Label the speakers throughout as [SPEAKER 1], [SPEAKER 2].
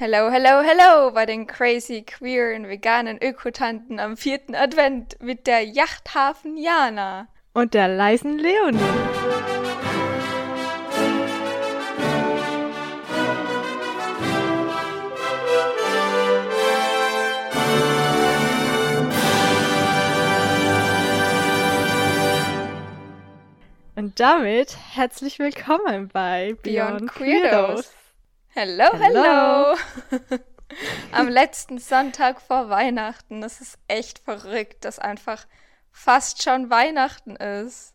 [SPEAKER 1] Hello, hello, hello bei den crazy, queeren, veganen Ökotanten am vierten Advent mit der Yachthafen Jana.
[SPEAKER 2] Und der leisen Leonie. Und damit herzlich willkommen bei Beyond, Beyond Queerdos.
[SPEAKER 1] Hello, hello. hello. Am letzten Sonntag vor Weihnachten. Das ist echt verrückt, dass einfach fast schon Weihnachten ist.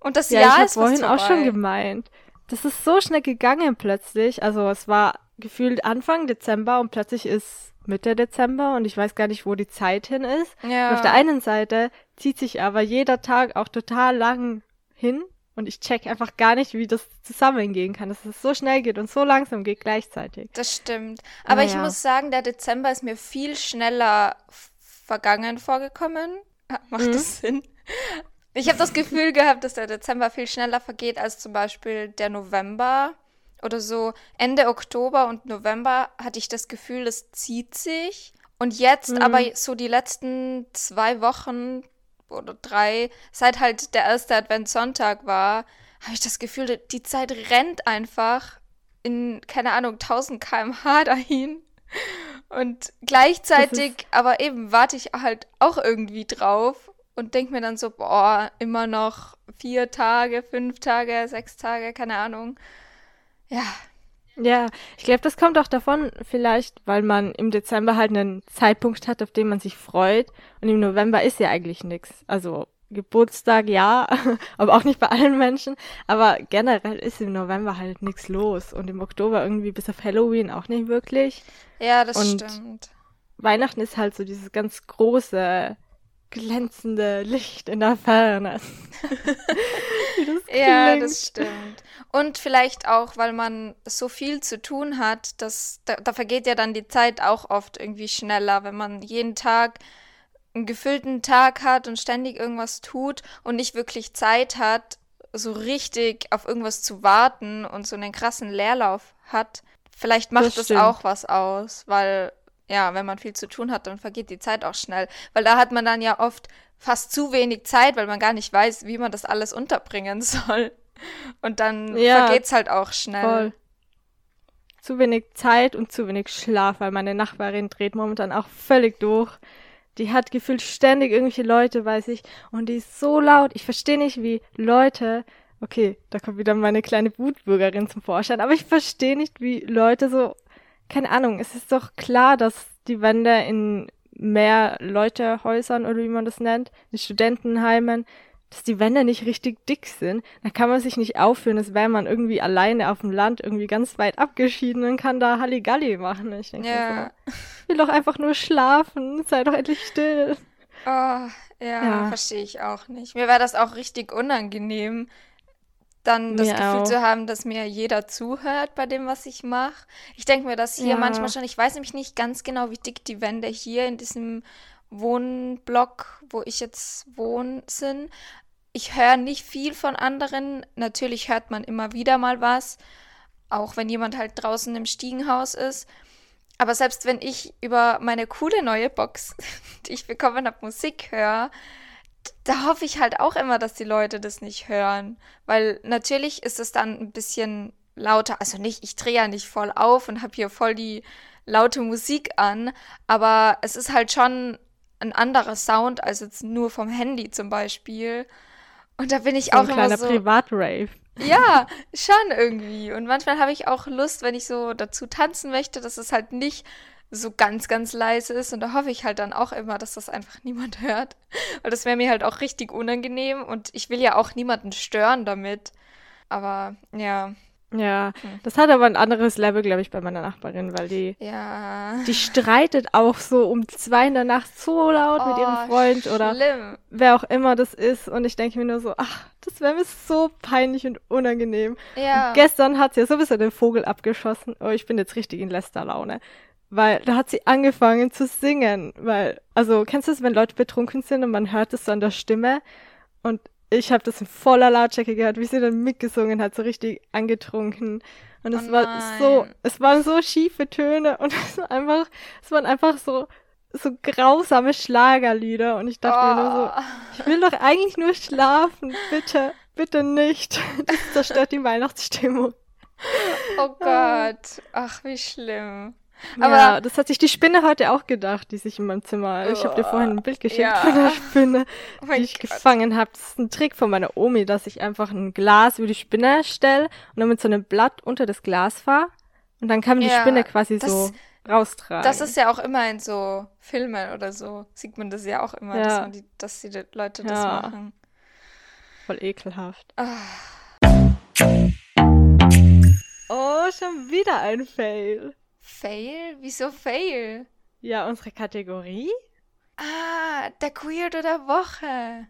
[SPEAKER 1] Und das
[SPEAKER 2] ja,
[SPEAKER 1] Jahr
[SPEAKER 2] ich
[SPEAKER 1] ist
[SPEAKER 2] vorhin
[SPEAKER 1] vorbei.
[SPEAKER 2] auch schon gemeint. Das ist so schnell gegangen plötzlich. Also es war gefühlt Anfang Dezember und plötzlich ist Mitte Dezember und ich weiß gar nicht, wo die Zeit hin ist.
[SPEAKER 1] Ja.
[SPEAKER 2] Und auf der einen Seite zieht sich aber jeder Tag auch total lang hin und ich check einfach gar nicht, wie das zusammengehen kann, dass es so schnell geht und so langsam geht gleichzeitig.
[SPEAKER 1] Das stimmt. Aber
[SPEAKER 2] Ah,
[SPEAKER 1] ich muss sagen, der Dezember ist mir viel schneller vergangen vorgekommen. Macht
[SPEAKER 2] Mhm.
[SPEAKER 1] das Sinn? Ich habe das Gefühl gehabt, dass der Dezember viel schneller vergeht als zum Beispiel der November oder so. Ende Oktober und November hatte ich das Gefühl, es zieht sich. Und jetzt
[SPEAKER 2] Mhm.
[SPEAKER 1] aber so die letzten zwei Wochen oder drei, seit halt der erste Adventssonntag war, habe ich das Gefühl, die Zeit rennt einfach in, keine Ahnung, 1000 km/h dahin. Und gleichzeitig, aber eben warte ich halt auch irgendwie drauf und denke mir dann so, boah, immer noch vier Tage, fünf Tage, sechs Tage, keine Ahnung. Ja,
[SPEAKER 2] Ja, ich glaube, das kommt auch davon, vielleicht, weil man im Dezember halt einen Zeitpunkt hat, auf den man sich freut. Und im November ist ja eigentlich nichts. Also Geburtstag ja, aber auch nicht bei allen Menschen. Aber generell ist im November halt nichts los. Und im Oktober irgendwie bis auf Halloween auch nicht wirklich.
[SPEAKER 1] ja, das
[SPEAKER 2] Und-
[SPEAKER 1] stimmt.
[SPEAKER 2] Weihnachten ist halt so dieses ganz große, glänzende Licht in der Ferne. Das
[SPEAKER 1] Ja, das stimmt. Und vielleicht auch, weil man so viel zu tun hat, dass da, da vergeht ja dann die Zeit auch oft irgendwie schneller, wenn man jeden Tag einen gefüllten Tag hat und ständig irgendwas tut und nicht wirklich Zeit hat, so richtig auf irgendwas zu warten und so einen krassen Leerlauf hat. Vielleicht macht
[SPEAKER 2] Das
[SPEAKER 1] das, auch was aus, weil ja, wenn man viel zu tun hat, dann vergeht die Zeit auch schnell, weil da hat man dann ja oft fast zu wenig Zeit, weil man gar nicht weiß, wie man das alles unterbringen soll. Und dann
[SPEAKER 2] Ja,
[SPEAKER 1] vergeht's halt auch schnell.
[SPEAKER 2] Voll. Zu wenig Zeit und zu wenig Schlaf, weil meine Nachbarin dreht momentan auch völlig durch. Die hat gefühlt ständig irgendwelche Leute, weiß ich, und die ist so laut. Ich verstehe nicht, wie Leute, okay, da kommt wieder meine kleine Wutbürgerin zum Vorschein, aber ich verstehe nicht, wie Leute so, keine Ahnung, es ist doch klar, dass die Wände in mehr Leutehäusern oder wie man das nennt, in Studentenheimen, dass die Wände nicht richtig dick sind, da kann man sich nicht aufführen, als wäre man irgendwie alleine auf dem Land, irgendwie ganz weit abgeschieden und kann da Halligalli machen. Ich denke
[SPEAKER 1] Ja.
[SPEAKER 2] so, ich will doch einfach nur schlafen, sei doch endlich still.
[SPEAKER 1] Oh, ja,
[SPEAKER 2] Ja.
[SPEAKER 1] verstehe ich auch nicht. Mir wäre das auch richtig unangenehm, dann das
[SPEAKER 2] Mir
[SPEAKER 1] Gefühl
[SPEAKER 2] auch.
[SPEAKER 1] zu haben, dass mir jeder zuhört bei dem, was ich mache. Ich denke mir das hier
[SPEAKER 2] Ja.
[SPEAKER 1] manchmal schon. Ich weiß nämlich nicht ganz genau, wie dick die Wände hier in diesem Wohnblock, wo ich jetzt wohne, sind. Ich höre nicht viel von anderen. Natürlich hört man immer wieder mal was, auch wenn jemand halt draußen im Stiegenhaus ist. Aber selbst wenn ich über meine coole neue Box, die ich bekommen habe, Musik höre, da hoffe ich halt auch immer, dass die Leute das nicht hören. Weil natürlich ist es dann ein bisschen lauter. Also nicht, ich drehe ja nicht voll auf und habe hier voll die laute Musik an, aber es ist halt schon ein anderer Sound als jetzt nur vom Handy zum Beispiel. Und da bin ich
[SPEAKER 2] So
[SPEAKER 1] auch
[SPEAKER 2] ein
[SPEAKER 1] immer
[SPEAKER 2] kleiner
[SPEAKER 1] so.
[SPEAKER 2] Privatrave.
[SPEAKER 1] Ja, schon irgendwie. Und manchmal habe ich auch Lust, wenn ich so dazu tanzen möchte, dass es halt nicht so ganz, ganz leise ist. Und da hoffe ich halt dann auch immer, dass das einfach niemand hört. Weil das wäre mir halt auch richtig unangenehm. Und ich will ja auch niemanden stören damit. Aber ja,
[SPEAKER 2] Ja,
[SPEAKER 1] Hm.
[SPEAKER 2] das hat aber ein anderes Level, glaube ich, bei meiner Nachbarin, weil die,
[SPEAKER 1] ja.
[SPEAKER 2] die streitet auch so um zwei in der Nacht so laut mit ihrem
[SPEAKER 1] Oh,
[SPEAKER 2] Freund oder
[SPEAKER 1] Schlimm.
[SPEAKER 2] wer auch immer das ist. Und ich denke mir nur so, ach, das wäre mir so peinlich und unangenehm.
[SPEAKER 1] Ja.
[SPEAKER 2] Und gestern hat sie ja sowieso den Vogel abgeschossen. Oh, ich bin jetzt richtig in Lästerlaune. Weil da hat sie angefangen zu singen. Weil, also, kennst du es, wenn Leute betrunken sind und man hört es so an der Stimme? Und ich habe das in voller Lautstärke gehört, wie sie dann mitgesungen hat, so richtig angetrunken. Und es
[SPEAKER 1] Oh
[SPEAKER 2] war so, es waren so schiefe Töne und es war einfach, es waren einfach so, so grausame Schlagerlieder. Und ich dachte mir nur so,
[SPEAKER 1] Oh.
[SPEAKER 2] ich will doch eigentlich nur schlafen. Bitte, bitte nicht. Das zerstört die Weihnachtsstimmung.
[SPEAKER 1] Oh Gott. Ach, wie schlimm. Aber
[SPEAKER 2] ja, das hat sich die Spinne heute auch gedacht, die sich in meinem Zimmer. Ich habe dir vorhin ein Bild geschickt
[SPEAKER 1] Ja.
[SPEAKER 2] von der Spinne,
[SPEAKER 1] Oh
[SPEAKER 2] die ich
[SPEAKER 1] Gott.
[SPEAKER 2] gefangen habe. Das ist ein Trick von meiner Omi, dass ich einfach ein Glas über die Spinne stelle und dann mit so einem Blatt unter das Glas fahre. Und dann kann man die
[SPEAKER 1] Ja,
[SPEAKER 2] Spinne quasi
[SPEAKER 1] das-
[SPEAKER 2] so raustragen.
[SPEAKER 1] das ist ja auch immer in so Filmen oder so, sieht man das ja auch immer, dass,
[SPEAKER 2] Ja.
[SPEAKER 1] man die, dass die Leute das machen.
[SPEAKER 2] voll ekelhaft.
[SPEAKER 1] Ah,
[SPEAKER 2] Oh, schon wieder ein Fail.
[SPEAKER 1] Fail? Wieso fail?
[SPEAKER 2] Ja, unsere Kategorie?
[SPEAKER 1] Ah, der Queerdo der Woche.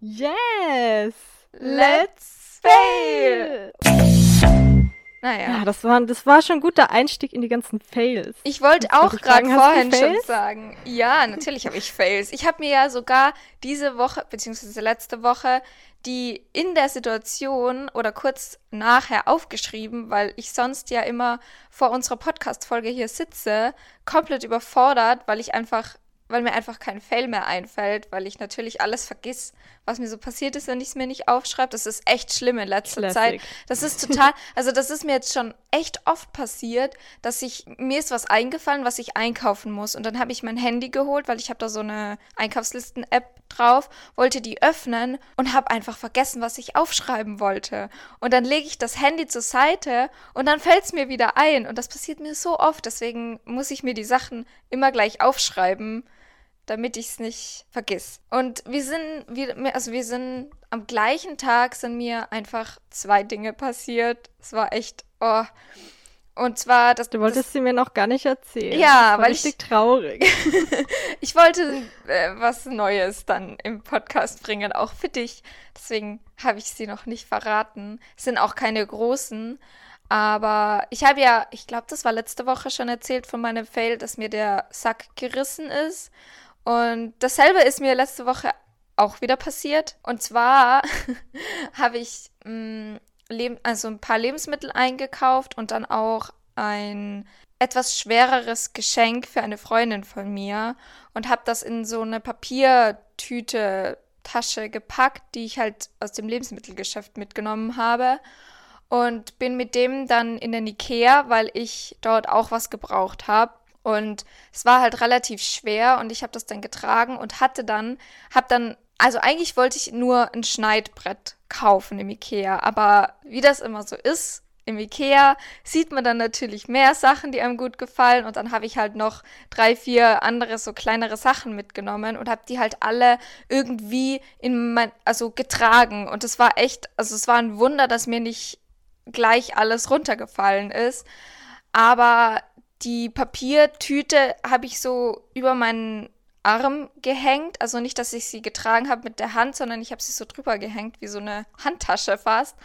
[SPEAKER 2] Yes!
[SPEAKER 1] Let's fail! Naja.
[SPEAKER 2] Ja, das war, das war schon ein guter Einstieg in die ganzen Fails.
[SPEAKER 1] Ich wollte auch gerade vorhin schon sagen. Ja, natürlich habe ich Fails. Ich habe mir ja sogar diese Woche, beziehungsweise letzte Woche, die in der Situation oder kurz nachher aufgeschrieben, weil ich sonst ja immer vor unserer Podcast-Folge hier sitze, komplett überfordert, weil ich einfach, weil mir einfach kein Fail mehr einfällt, weil ich natürlich alles vergiss, was mir so passiert ist, wenn ich es mir nicht aufschreibe. Das ist echt schlimm in letzter
[SPEAKER 2] Classic.
[SPEAKER 1] Zeit. Das ist total, also das ist mir jetzt schon echt oft passiert, dass ich, mir ist was eingefallen, was ich einkaufen muss. Und dann habe ich mein Handy geholt, weil ich habe da so eine Einkaufslisten-App drauf, wollte die öffnen und habe einfach vergessen, was ich aufschreiben wollte. Und dann lege ich das Handy zur Seite und dann fällt es mir wieder ein. Und das passiert mir so oft, deswegen muss ich mir die Sachen immer gleich aufschreiben damit ich es nicht vergiss. Und wir sind, wir, also wir sind am gleichen Tag sind mir einfach zwei Dinge passiert. Es war echt, oh. Und zwar, das,
[SPEAKER 2] Du wolltest sie mir noch gar nicht erzählen.
[SPEAKER 1] Ja,
[SPEAKER 2] das war
[SPEAKER 1] weil
[SPEAKER 2] richtig
[SPEAKER 1] ich-
[SPEAKER 2] traurig.
[SPEAKER 1] das, ich wollte äh, was Neues dann im Podcast bringen, auch für dich. Deswegen habe ich sie noch nicht verraten. Es sind auch keine großen. Aber ich habe ja, ich glaube, das war letzte Woche schon erzählt von meinem Fail, dass mir der Sack gerissen ist. Und dasselbe ist mir letzte Woche auch wieder passiert. Und zwar habe ich mh, Leb also ein paar Lebensmittel eingekauft und dann auch ein etwas schwereres Geschenk für eine Freundin von mir und habe das in so eine Papiertüte Tasche gepackt, die ich halt aus dem Lebensmittelgeschäft mitgenommen habe und bin mit dem dann in den Ikea, weil ich dort auch was gebraucht habe. Und es war halt relativ schwer und ich habe das dann getragen und hatte dann, habe dann, also eigentlich wollte ich nur ein Schneidbrett kaufen im Ikea, aber wie das immer so ist, im Ikea sieht man dann natürlich mehr Sachen, die einem gut gefallen und dann habe ich halt noch drei, vier andere so kleinere Sachen mitgenommen und habe die halt alle irgendwie in mein, also getragen. Und es war echt, also es war ein Wunder, dass mir nicht gleich alles runtergefallen ist, aber die Papiertüte habe ich so über meinen Arm gehängt. Also nicht, dass ich sie getragen habe mit der Hand, sondern ich habe sie so drüber gehängt, wie so eine Handtasche fast.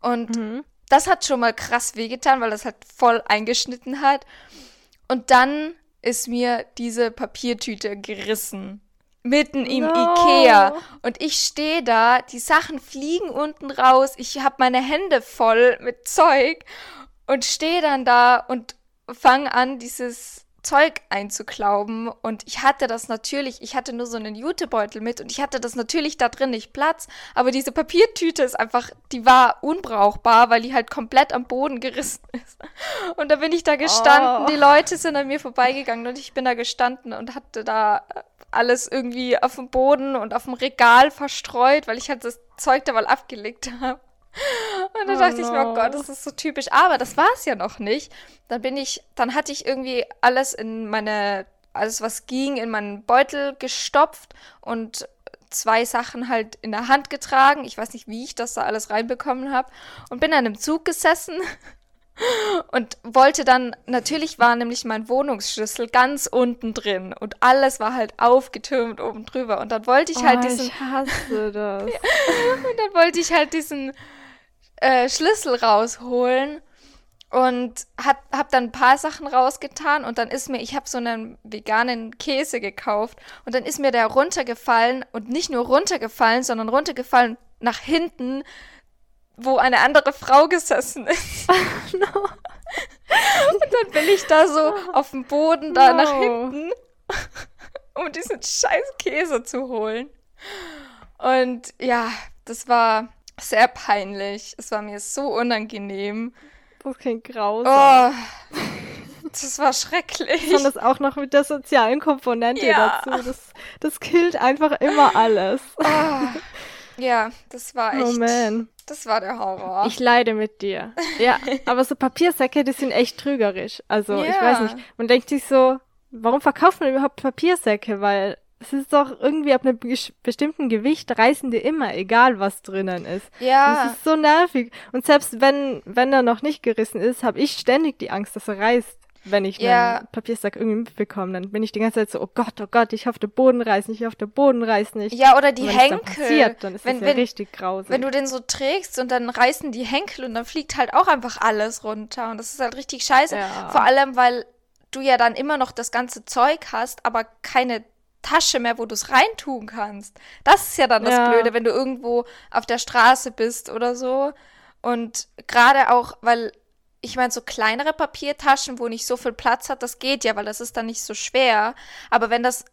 [SPEAKER 1] Und
[SPEAKER 2] Mhm.
[SPEAKER 1] das hat schon mal krass wehgetan, weil das halt voll eingeschnitten hat. Und dann ist mir diese Papiertüte gerissen. Mitten im
[SPEAKER 2] No.
[SPEAKER 1] Ikea. Und ich stehe da, die Sachen fliegen unten raus, ich habe meine Hände voll mit Zeug und stehe dann da und fange an, dieses Zeug einzuklauben. Und ich hatte das natürlich, ich hatte nur so einen Jutebeutel mit und ich hatte das natürlich da drin nicht Platz. Aber diese Papiertüte ist einfach, die war unbrauchbar, weil die halt komplett am Boden gerissen ist. Und da bin ich da gestanden,
[SPEAKER 2] Oh.
[SPEAKER 1] die Leute sind an mir vorbeigegangen und ich bin da gestanden und hatte da alles irgendwie auf dem Boden und auf dem Regal verstreut, weil ich halt das Zeug da mal abgelegt habe. Und dann
[SPEAKER 2] Oh
[SPEAKER 1] dachte ich mir, oh
[SPEAKER 2] no.
[SPEAKER 1] Gott, das ist so typisch. Aber das war es ja noch nicht. Dann bin ich, dann hatte ich irgendwie alles in meine, alles was ging, in meinen Beutel gestopft und zwei Sachen halt in der Hand getragen. Ich weiß nicht, wie ich das da alles reinbekommen habe. Und bin an einem Zug gesessen und wollte dann, natürlich war nämlich mein Wohnungsschlüssel ganz unten drin und alles war halt aufgetürmt oben drüber. Und dann wollte ich halt
[SPEAKER 2] oh,
[SPEAKER 1] diesen,
[SPEAKER 2] ich hasse das.
[SPEAKER 1] und dann wollte ich halt diesen äh, Schlüssel rausholen und hat, hab dann ein paar Sachen rausgetan und dann ist mir, ich habe so einen veganen Käse gekauft und dann ist mir der runtergefallen und nicht nur runtergefallen, sondern runtergefallen nach hinten, wo eine andere Frau gesessen ist.
[SPEAKER 2] Oh, no.
[SPEAKER 1] Und dann bin ich da so auf dem Boden da
[SPEAKER 2] No.
[SPEAKER 1] nach hinten, um diesen scheiß Käse zu holen. Und ja, das war sehr peinlich. Es war mir so unangenehm.
[SPEAKER 2] Das klingt grausam.
[SPEAKER 1] Oh, das war schrecklich.
[SPEAKER 2] Besonders auch noch mit der sozialen Komponente
[SPEAKER 1] Ja.
[SPEAKER 2] dazu. Das, das killt einfach immer alles.
[SPEAKER 1] Ah, ja, das war echt.
[SPEAKER 2] Oh man.
[SPEAKER 1] Das war der Horror.
[SPEAKER 2] Ich leide mit dir. Ja, aber so Papiersäcke, die sind echt trügerisch. Also, ich
[SPEAKER 1] Ja.
[SPEAKER 2] weiß nicht. Man denkt sich so, warum verkauft man überhaupt Papiersäcke? Weil es ist doch irgendwie ab einem bestimmten Gewicht reißen die immer, egal was drinnen ist. Das
[SPEAKER 1] ja,
[SPEAKER 2] ist so nervig. Und selbst wenn, wenn er noch nicht gerissen ist, habe ich ständig die Angst, dass er reißt. Wenn ich
[SPEAKER 1] Ja.
[SPEAKER 2] einen Papiersack irgendwie mitbekomme, dann bin ich die ganze Zeit so, oh Gott, oh Gott, ich hoffe, der Boden reißt nicht, ich hoffe, der Boden reißt nicht.
[SPEAKER 1] ja, oder die
[SPEAKER 2] Und wenn es dann
[SPEAKER 1] Henkel.
[SPEAKER 2] passiert, dann ist
[SPEAKER 1] wenn,
[SPEAKER 2] das ja
[SPEAKER 1] wenn,
[SPEAKER 2] richtig grausig.
[SPEAKER 1] wenn du den so trägst und dann reißen die Henkel und dann fliegt halt auch einfach alles runter. Und das ist halt richtig scheiße.
[SPEAKER 2] Ja.
[SPEAKER 1] Vor allem, weil du ja dann immer noch das ganze Zeug hast, aber keine Tasche mehr, wo du es reintun kannst. Das ist ja dann das
[SPEAKER 2] Ja.
[SPEAKER 1] Blöde, wenn du irgendwo auf der Straße bist oder so. Und gerade auch, weil ich meine, so kleinere Papiertaschen, wo nicht so viel Platz hat, das geht ja, weil das ist dann nicht so schwer. Aber wenn das,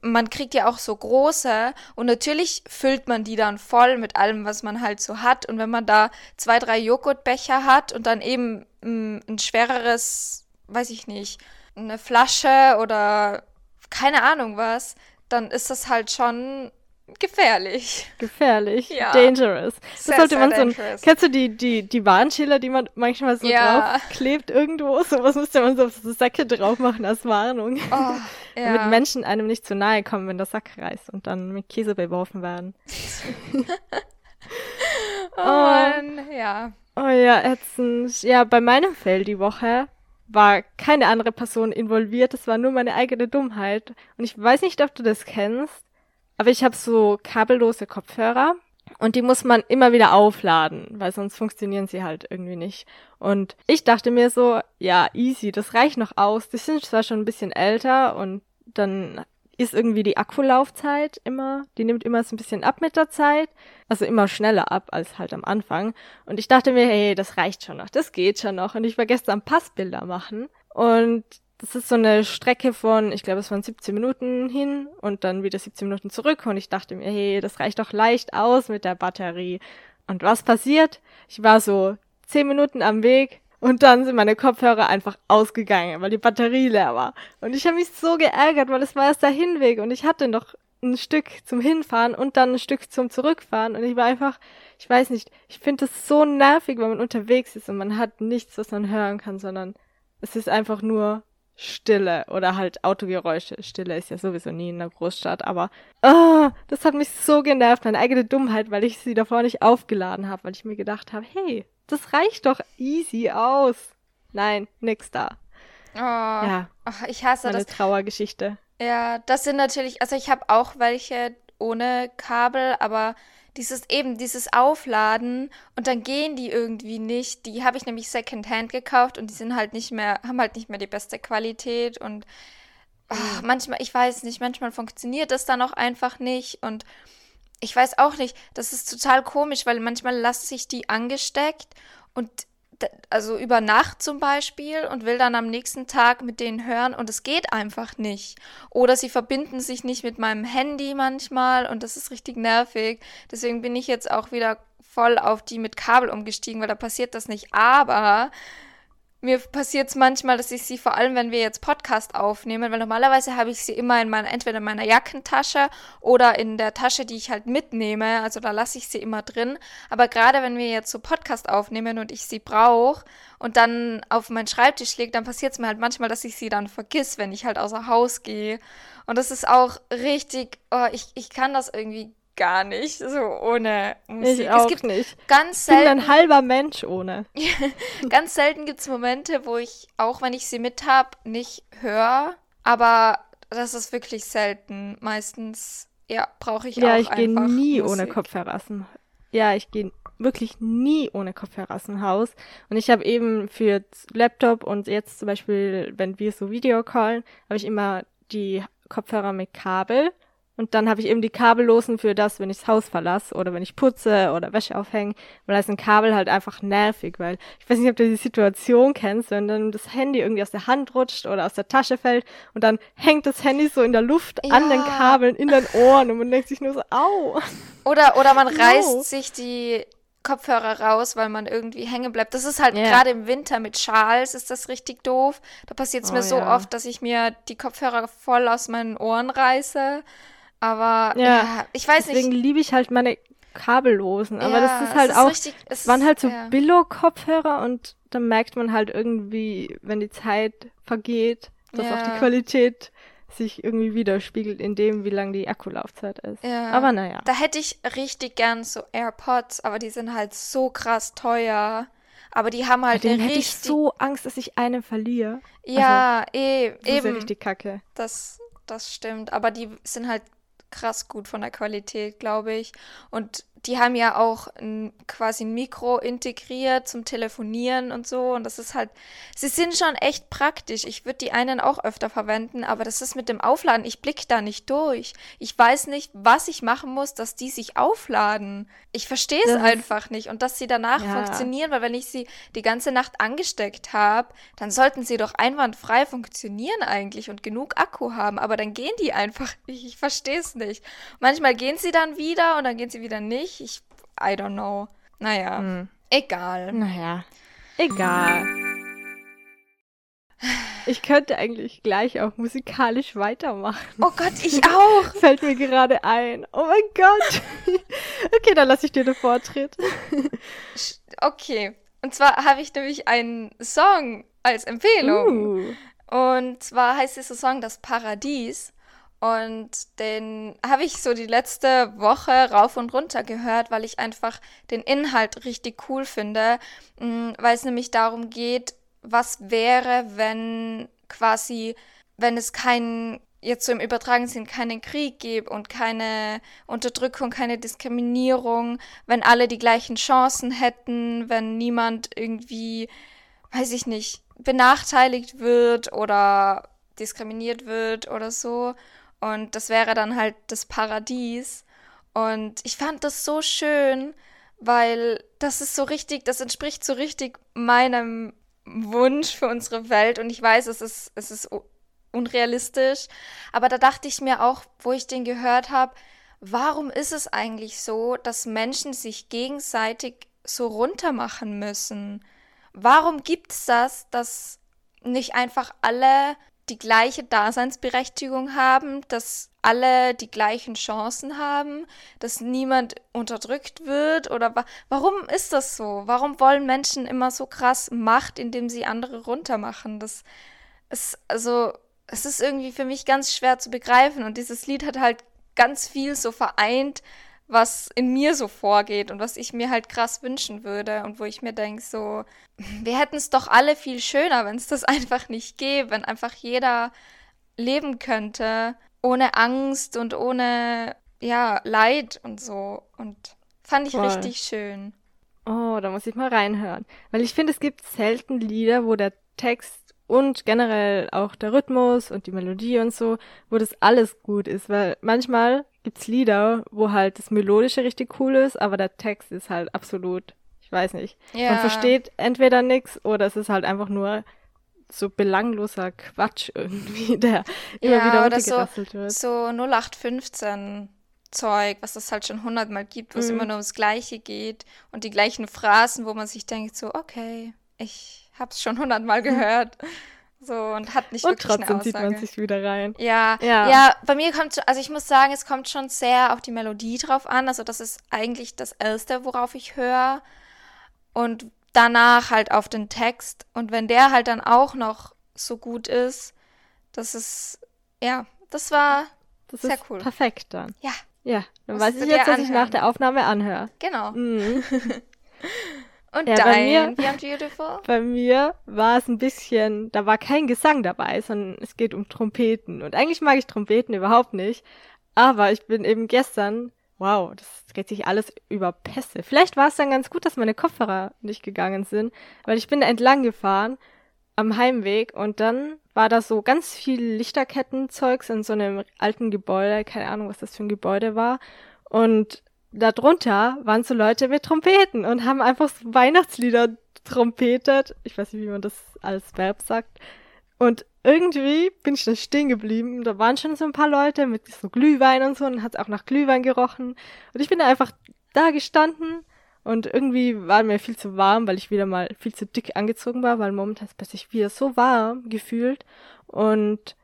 [SPEAKER 1] man kriegt ja auch so große und natürlich füllt man die dann voll mit allem, was man halt so hat. Und wenn man da zwei, drei Joghurtbecher hat und dann eben mm, ein schwereres, weiß ich nicht, eine Flasche oder keine Ahnung was, dann ist das halt schon gefährlich.
[SPEAKER 2] Gefährlich.
[SPEAKER 1] Ja.
[SPEAKER 2] Dangerous. Das
[SPEAKER 1] Sehr,
[SPEAKER 2] sollte man so ein. Kennst du die, die, die Warnschilder, die man manchmal so
[SPEAKER 1] Ja.
[SPEAKER 2] draufklebt irgendwo? So was müsste man so auf so Säcke drauf machen als Warnung.
[SPEAKER 1] Oh,
[SPEAKER 2] Damit
[SPEAKER 1] ja.
[SPEAKER 2] Menschen einem nicht zu nahe kommen, wenn der Sack reißt und dann mit Käse beworfen werden.
[SPEAKER 1] Oh Mann, ja.
[SPEAKER 2] Oh ja, ätzend. Ja, bei meinem Fail die Woche war keine andere Person involviert, es war nur meine eigene Dummheit. Und ich weiß nicht, ob du das kennst, aber ich habe so kabellose Kopfhörer und die muss man immer wieder aufladen, weil sonst funktionieren sie halt irgendwie nicht. Und ich dachte mir so, ja, easy, das reicht noch aus. Die sind zwar schon ein bisschen älter und dann ist irgendwie die Akkulaufzeit immer, die nimmt immer so ein bisschen ab mit der Zeit. Also immer schneller ab als halt am Anfang. Und ich dachte mir, hey, das reicht schon noch, das geht schon noch. Und ich war gestern Passbilder machen. Und das ist so eine Strecke von, ich glaube, es waren 17 Minuten hin und dann wieder 17 Minuten zurück. Und ich dachte mir, hey, das reicht doch leicht aus mit der Batterie. Und was passiert? Ich war so 10 Minuten am Weg und dann sind meine Kopfhörer einfach ausgegangen, weil die Batterie leer war. Und ich habe mich so geärgert, weil es war erst der Hinweg und ich hatte noch ein Stück zum Hinfahren und dann ein Stück zum Zurückfahren. Und ich war einfach, ich weiß nicht, ich finde es so nervig, wenn man unterwegs ist und man hat nichts, was man hören kann, sondern es ist einfach nur Stille oder halt Autogeräusche. Stille ist ja sowieso nie in einer Großstadt, aber ah, das hat mich so genervt, meine eigene Dummheit, weil ich sie davor nicht aufgeladen habe, weil ich mir gedacht habe, hey, das reicht doch easy aus. Nein, nix da.
[SPEAKER 1] Oh,
[SPEAKER 2] Ja,
[SPEAKER 1] Ach, ich hasse
[SPEAKER 2] meine
[SPEAKER 1] das.
[SPEAKER 2] Trauergeschichte.
[SPEAKER 1] Ja, das sind natürlich, also ich habe auch welche ohne Kabel, aber dieses eben, dieses Aufladen und dann gehen die irgendwie nicht. Die habe ich nämlich Secondhand gekauft und die sind halt nicht mehr, haben halt nicht mehr die beste Qualität und ach, manchmal, ich weiß nicht, manchmal funktioniert das dann auch einfach nicht und ich weiß auch nicht, das ist total komisch, weil manchmal lasse ich die angesteckt und also über Nacht zum Beispiel und will dann am nächsten Tag mit denen hören und es geht einfach nicht. Oder sie verbinden sich nicht mit meinem Handy manchmal und das ist richtig nervig. Deswegen bin ich jetzt auch wieder voll auf die mit Kabel umgestiegen, weil da passiert das nicht. Aber mir passiert es manchmal, dass ich sie, vor allem wenn wir jetzt Podcast aufnehmen, weil normalerweise habe ich sie immer in meiner, entweder in meiner Jackentasche oder in der Tasche, die ich halt mitnehme. Also da lasse ich sie immer drin. Aber gerade wenn wir jetzt so Podcast aufnehmen und ich sie brauche und dann auf meinen Schreibtisch lege, dann passiert es mir halt manchmal, dass ich sie dann vergiss, wenn ich halt außer Haus gehe. Und das ist auch richtig, oh, ich, ich kann das irgendwie gar nicht, so ohne Musik.
[SPEAKER 2] Ich auch
[SPEAKER 1] es gibt
[SPEAKER 2] nicht.
[SPEAKER 1] ganz
[SPEAKER 2] Ich bin
[SPEAKER 1] selten
[SPEAKER 2] ein halber Mensch ohne.
[SPEAKER 1] Ganz selten gibt es Momente, wo ich, auch wenn ich sie mit habe, nicht höre. Aber das ist wirklich selten. Meistens, ja, brauche ich
[SPEAKER 2] Ja,
[SPEAKER 1] auch
[SPEAKER 2] ich gehe
[SPEAKER 1] einfach
[SPEAKER 2] nie
[SPEAKER 1] Musik.
[SPEAKER 2] ohne Kopfhörer aus dem Ja, ich gehe wirklich nie ohne Kopfhörer aus dem Haus. Und ich habe eben für Laptop und jetzt zum Beispiel, wenn wir so Video callen, habe ich immer die Kopfhörer mit Kabel Und dann habe ich eben die kabellosen für das, wenn ich das Haus verlasse oder wenn ich putze oder Wäsche aufhänge, weil da ist ein Kabel halt einfach nervig, weil ich weiß nicht, ob du die Situation kennst, wenn dann das Handy irgendwie aus der Hand rutscht oder aus der Tasche fällt und dann hängt das Handy so in der Luft ja. an den Kabeln in den Ohren und man denkt sich nur so, au.
[SPEAKER 1] Oder, oder man reißt no. sich die Kopfhörer raus, weil man irgendwie hängen bleibt. Das ist halt yeah. gerade im Winter mit Schals ist das richtig doof. Da passiert es oh, mir so ja. oft, dass ich mir die Kopfhörer voll aus meinen Ohren reiße. Aber ja, ja ich weiß
[SPEAKER 2] deswegen nicht. Deswegen liebe ich halt meine kabellosen. Aber ja, das ist halt ist auch, richtig, es waren halt so ja. Billo-Kopfhörer und dann merkt man halt irgendwie, wenn die Zeit vergeht, dass ja. auch die Qualität sich irgendwie widerspiegelt in dem, wie lang die Akkulaufzeit ist. Ja. Aber naja.
[SPEAKER 1] Da hätte ich richtig gern so AirPods, aber die sind halt so krass teuer. Aber die haben halt
[SPEAKER 2] Bei denen hätte ich so Angst, dass ich einen verliere.
[SPEAKER 1] Ja, also, eh,
[SPEAKER 2] eben. Das ist richtig kacke.
[SPEAKER 1] Das, das stimmt. Aber die sind halt krass gut von der Qualität, glaube ich. Und die haben ja auch ein, quasi ein Mikro integriert zum Telefonieren und so. Und das ist halt, sie sind schon echt praktisch. Ich würde die einen auch öfter verwenden, aber das ist mit dem Aufladen, ich blicke da nicht durch. Ich weiß nicht, was ich machen muss, dass die sich aufladen. Ich verstehe es einfach nicht. Und dass sie danach ja. funktionieren, weil wenn ich sie die ganze Nacht angesteckt habe, dann sollten sie doch einwandfrei funktionieren eigentlich und genug Akku haben. Aber dann gehen die einfach nicht. Ich verstehe es nicht. Manchmal gehen sie dann wieder und dann gehen sie wieder nicht nicht. Ich, I don't know. Naja, hm. egal.
[SPEAKER 2] Naja, egal. Ich könnte eigentlich gleich auch musikalisch weitermachen.
[SPEAKER 1] Oh Gott, ich auch.
[SPEAKER 2] Fällt mir gerade ein. Oh mein Gott. okay, dann lasse ich dir den Vortritt.
[SPEAKER 1] okay. Und zwar habe ich nämlich einen Song als Empfehlung. Uh. Und zwar heißt dieser Song Das Paradies. Und den habe ich so die letzte Woche rauf und runter gehört, weil ich einfach den Inhalt richtig cool finde, mm, weil es nämlich darum geht, was wäre, wenn quasi, wenn es keinen, jetzt so im übertragenen Sinn, keinen Krieg gibt und keine Unterdrückung, keine Diskriminierung, wenn alle die gleichen Chancen hätten, wenn niemand irgendwie, weiß ich nicht, benachteiligt wird oder diskriminiert wird oder so. Und das wäre dann halt das Paradies. Und ich fand das so schön, weil das ist so richtig, das entspricht so richtig meinem Wunsch für unsere Welt. Und ich weiß, es ist, es ist unrealistisch. Aber da dachte ich mir auch, wo ich den gehört habe, warum ist es eigentlich so, dass Menschen sich gegenseitig so runtermachen müssen? Warum gibt es das, dass nicht einfach alle die gleiche Daseinsberechtigung haben, dass alle die gleichen Chancen haben, dass niemand unterdrückt wird oder wa warum ist das so? Warum wollen Menschen immer so krass Macht, indem sie andere runtermachen? Das ist also es ist irgendwie für mich ganz schwer zu begreifen und dieses Lied hat halt ganz viel so vereint, was in mir so vorgeht und was ich mir halt krass wünschen würde und wo ich mir denke, so, wir hätten es doch alle viel schöner, wenn es das einfach nicht gäbe, wenn einfach jeder leben könnte, ohne Angst und ohne, ja, Leid und so. Und fand ich Voll. richtig schön.
[SPEAKER 2] Oh, da muss ich mal reinhören. Weil ich finde, es gibt selten Lieder, wo der Text und generell auch der Rhythmus und die Melodie und so, wo das alles gut ist, weil manchmal gibt's Lieder, wo halt das Melodische richtig cool ist, aber der Text ist halt absolut, ich weiß nicht. Ja. Man versteht entweder nix oder es ist halt einfach nur so belangloser Quatsch irgendwie, der immer ja, wieder runtergerasselt
[SPEAKER 1] so, wird. So 0815 Zeug, was es halt schon hundertmal gibt, wo es mhm. immer nur ums Gleiche geht und die gleichen Phrasen, wo man sich denkt so, okay, ich hab's schon hundertmal gehört. So und hat nicht und wirklich trotzdem eine Aussage.
[SPEAKER 2] zieht man sich wieder rein.
[SPEAKER 1] Ja, ja, ja, bei mir kommt, also ich muss sagen, es kommt schon sehr auf die Melodie drauf an. Also das ist eigentlich das Erste, worauf ich höre. Und danach halt auf den Text. Und wenn der halt dann auch noch so gut ist, das ist, ja, das war das sehr cool.
[SPEAKER 2] Perfekt dann.
[SPEAKER 1] Ja.
[SPEAKER 2] Ja, dann weiß ich jetzt, dass ich nach der Aufnahme anhöre.
[SPEAKER 1] Genau. Mhm. Und ja, dein mir, Beyond Beautiful?
[SPEAKER 2] Bei mir war es ein bisschen, da war kein Gesang dabei, sondern es geht um Trompeten. Und eigentlich mag ich Trompeten überhaupt nicht. Aber ich bin eben gestern, wow, das dreht sich alles über Pässe. Vielleicht war es dann ganz gut, dass meine Kopfhörer nicht gegangen sind, weil ich bin entlang gefahren am Heimweg und dann war da so ganz viel Lichterkettenzeugs in so einem alten Gebäude, keine Ahnung, was das für ein Gebäude war. Und darunter waren so Leute mit Trompeten und haben einfach so Weihnachtslieder trompetet. Ich weiß nicht, wie man das als Verb sagt. Und irgendwie bin ich da stehen geblieben. Da waren schon so ein paar Leute mit so Glühwein und so und hat auch nach Glühwein gerochen. Und ich bin da einfach da gestanden und irgendwie war mir viel zu warm, weil ich wieder mal viel zu dick angezogen war, weil momentan ist sich wieder so warm gefühlt. Und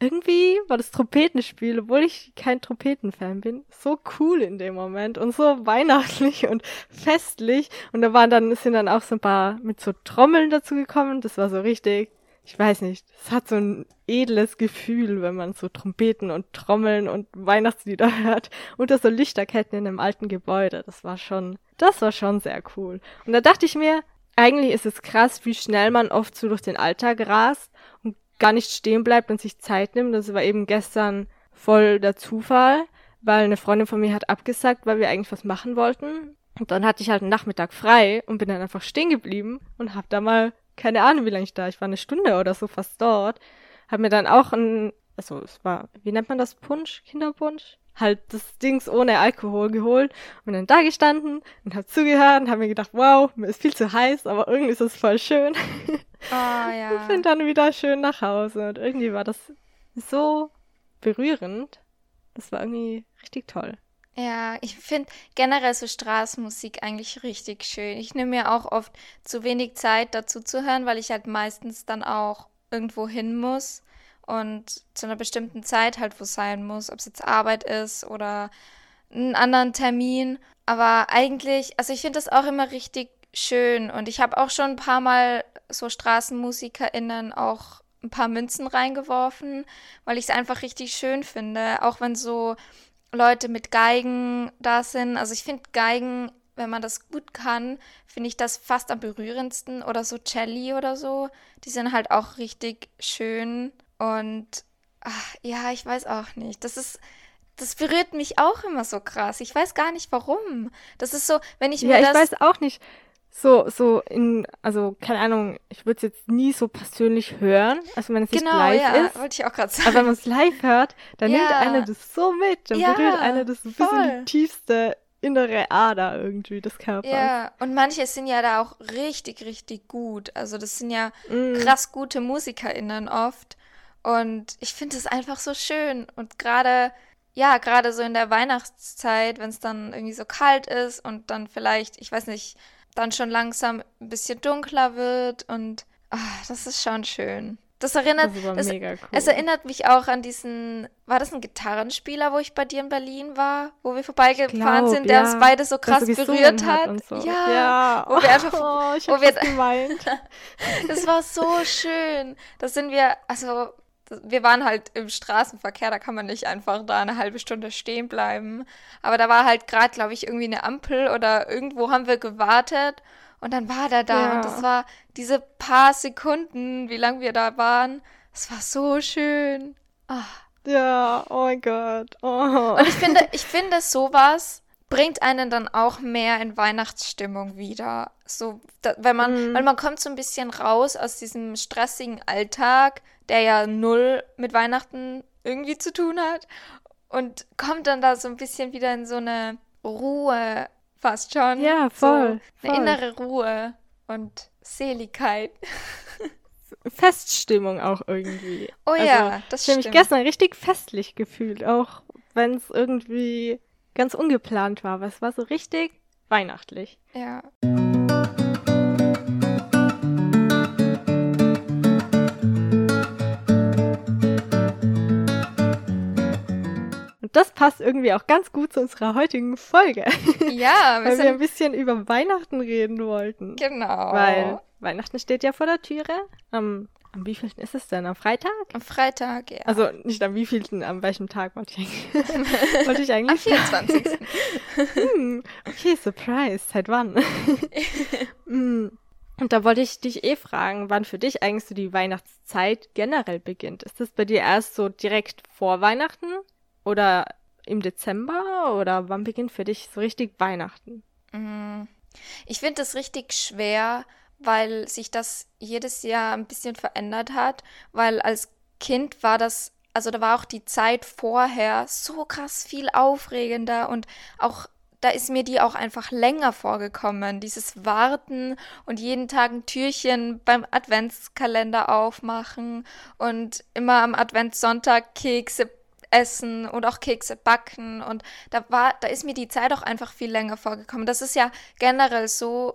[SPEAKER 2] irgendwie war das Trompetenspiel, obwohl ich kein Trompetenfan bin, so cool in dem Moment und so weihnachtlich und festlich. Und da waren dann, sind dann auch so ein paar mit so Trommeln dazu gekommen. Das war so richtig ich weiß nicht, es hat so ein edles Gefühl, wenn man so Trompeten und Trommeln und Weihnachtslieder hört unter so Lichterketten in einem alten Gebäude. Das war schon, das war schon sehr cool. Und da dachte ich mir, eigentlich ist es krass, wie schnell man oft so durch den Alltag rast gar nicht stehen bleibt und sich Zeit nimmt. Das war eben gestern voll der Zufall, weil eine Freundin von mir hat abgesagt, weil wir eigentlich was machen wollten. Und dann hatte ich halt einen Nachmittag frei und bin dann einfach stehen geblieben und hab da mal keine Ahnung, wie lange ich da, ich war eine Stunde oder so fast dort, hab mir dann auch ein, also es war, wie nennt man das, Punsch, Kinderpunsch? Halt das Dings ohne Alkohol geholt und dann da gestanden und hab zugehört und hab mir gedacht, wow, mir ist viel zu heiß, aber irgendwie ist es voll schön.
[SPEAKER 1] Oh, ja.
[SPEAKER 2] Und bin dann wieder schön nach Hause und irgendwie war das so berührend. Das war irgendwie richtig toll.
[SPEAKER 1] Ja, ich finde generell so Straßenmusik eigentlich richtig schön. Ich nehme mir auch oft zu wenig Zeit dazu zu hören, weil ich halt meistens dann auch irgendwo hin muss und zu einer bestimmten Zeit halt wo sein muss, ob es jetzt Arbeit ist oder einen anderen Termin. Aber eigentlich, also ich finde das auch immer richtig schön und ich habe auch schon ein paar Mal so StraßenmusikerInnen auch ein paar Münzen reingeworfen, weil ich es einfach richtig schön finde, auch wenn so Leute mit Geigen da sind. Also ich finde Geigen, wenn man das gut kann, finde ich das fast am berührendsten. Oder so Celli oder so. Die sind halt auch richtig schön. Und ach, ja, ich weiß auch nicht. Das ist. Das berührt mich auch immer so krass. Ich weiß gar nicht warum. Das ist so, wenn ich mir
[SPEAKER 2] ja,
[SPEAKER 1] das.
[SPEAKER 2] ich weiß auch nicht so, so in, also keine Ahnung, ich würde es jetzt nie so persönlich hören, also wenn es
[SPEAKER 1] genau,
[SPEAKER 2] nicht live
[SPEAKER 1] ja,
[SPEAKER 2] ist.
[SPEAKER 1] wollte ich auch gerade sagen.
[SPEAKER 2] Aber wenn man es live hört, dann
[SPEAKER 1] Ja.
[SPEAKER 2] nimmt einer das so mit, dann
[SPEAKER 1] Ja,
[SPEAKER 2] berührt einer das ein bisschen
[SPEAKER 1] voll.
[SPEAKER 2] die tiefste innere Ader irgendwie des Körpers.
[SPEAKER 1] Ja, und manche sind ja da auch richtig, richtig gut. Also das sind ja
[SPEAKER 2] Mm.
[SPEAKER 1] krass gute MusikerInnen oft. Und ich finde es einfach so schön. Und gerade, ja, gerade so in der Weihnachtszeit, wenn es dann irgendwie so kalt ist und dann vielleicht, ich weiß nicht, dann schon langsam ein bisschen dunkler wird und ah, das ist schon schön. Das erinnert,
[SPEAKER 2] Das mega cool.
[SPEAKER 1] es erinnert mich auch an diesen, war das ein Gitarrenspieler, wo ich bei dir in Berlin war, wo wir vorbeigefahren
[SPEAKER 2] glaub,
[SPEAKER 1] sind, der
[SPEAKER 2] ja,
[SPEAKER 1] uns beide so krass berührt hat.
[SPEAKER 2] und so.
[SPEAKER 1] Ja,
[SPEAKER 2] ja.
[SPEAKER 1] wo wir einfach,
[SPEAKER 2] oh, ich
[SPEAKER 1] wo wir-
[SPEAKER 2] das gemeint.
[SPEAKER 1] das war so schön. Da sind wir, also wir waren halt im Straßenverkehr, da kann man nicht einfach da eine halbe Stunde stehen bleiben. Aber da war halt gerade, glaube ich, irgendwie eine Ampel oder irgendwo haben wir gewartet und dann war der da
[SPEAKER 2] Ja.
[SPEAKER 1] und das war diese paar Sekunden, wie lange wir da waren. Es war so schön. Ah.
[SPEAKER 2] ja, oh mein Gott. Oh.
[SPEAKER 1] Und ich finde, ich finde, sowas bringt einen dann auch mehr in Weihnachtsstimmung wieder. So, da, wenn man,
[SPEAKER 2] Mhm.
[SPEAKER 1] weil man kommt so ein bisschen raus aus diesem stressigen Alltag, der ja null mit Weihnachten irgendwie zu tun hat. Und kommt dann da so ein bisschen wieder in so eine Ruhe, fast schon.
[SPEAKER 2] Ja, voll,
[SPEAKER 1] So eine
[SPEAKER 2] voll.
[SPEAKER 1] innere Ruhe und Seligkeit.
[SPEAKER 2] Feststimmung auch irgendwie.
[SPEAKER 1] Oh
[SPEAKER 2] Also,
[SPEAKER 1] ja, das
[SPEAKER 2] Ich habe mich
[SPEAKER 1] stimmt.
[SPEAKER 2] gestern richtig festlich gefühlt, auch wenn es irgendwie ganz ungeplant war, aber es war so richtig weihnachtlich.
[SPEAKER 1] Ja.
[SPEAKER 2] Und das passt irgendwie auch ganz gut zu unserer heutigen Folge,
[SPEAKER 1] Ja,
[SPEAKER 2] weil wir ein bisschen über Weihnachten reden wollten.
[SPEAKER 1] Genau.
[SPEAKER 2] Weil Weihnachten steht ja vor der Türe. Am, am wievielten ist es denn? Am Freitag?
[SPEAKER 1] Am Freitag, ja.
[SPEAKER 2] Also nicht am wievielten, am welchem Tag wollte ich eigentlich, wollte ich
[SPEAKER 1] Am
[SPEAKER 2] eigentlich
[SPEAKER 1] 24.
[SPEAKER 2] Hm, okay, Surprise. Seit wann? Hm, Und da wollte ich dich eh fragen, wann für dich eigentlich so die Weihnachtszeit generell beginnt. Ist das bei dir erst so direkt vor Weihnachten oder im Dezember oder wann beginnt für dich so richtig Weihnachten?
[SPEAKER 1] Mm. Ich finde es richtig schwer, weil sich das jedes Jahr ein bisschen verändert hat, weil als Kind war das, also da war auch die Zeit vorher so krass viel aufregender und auch da ist mir die auch einfach länger vorgekommen. Dieses Warten und jeden Tag ein Türchen beim Adventskalender aufmachen und immer am Adventssonntag Kekse essen und auch Kekse backen. Und da war, da ist mir die Zeit auch einfach viel länger vorgekommen. Das ist ja generell so.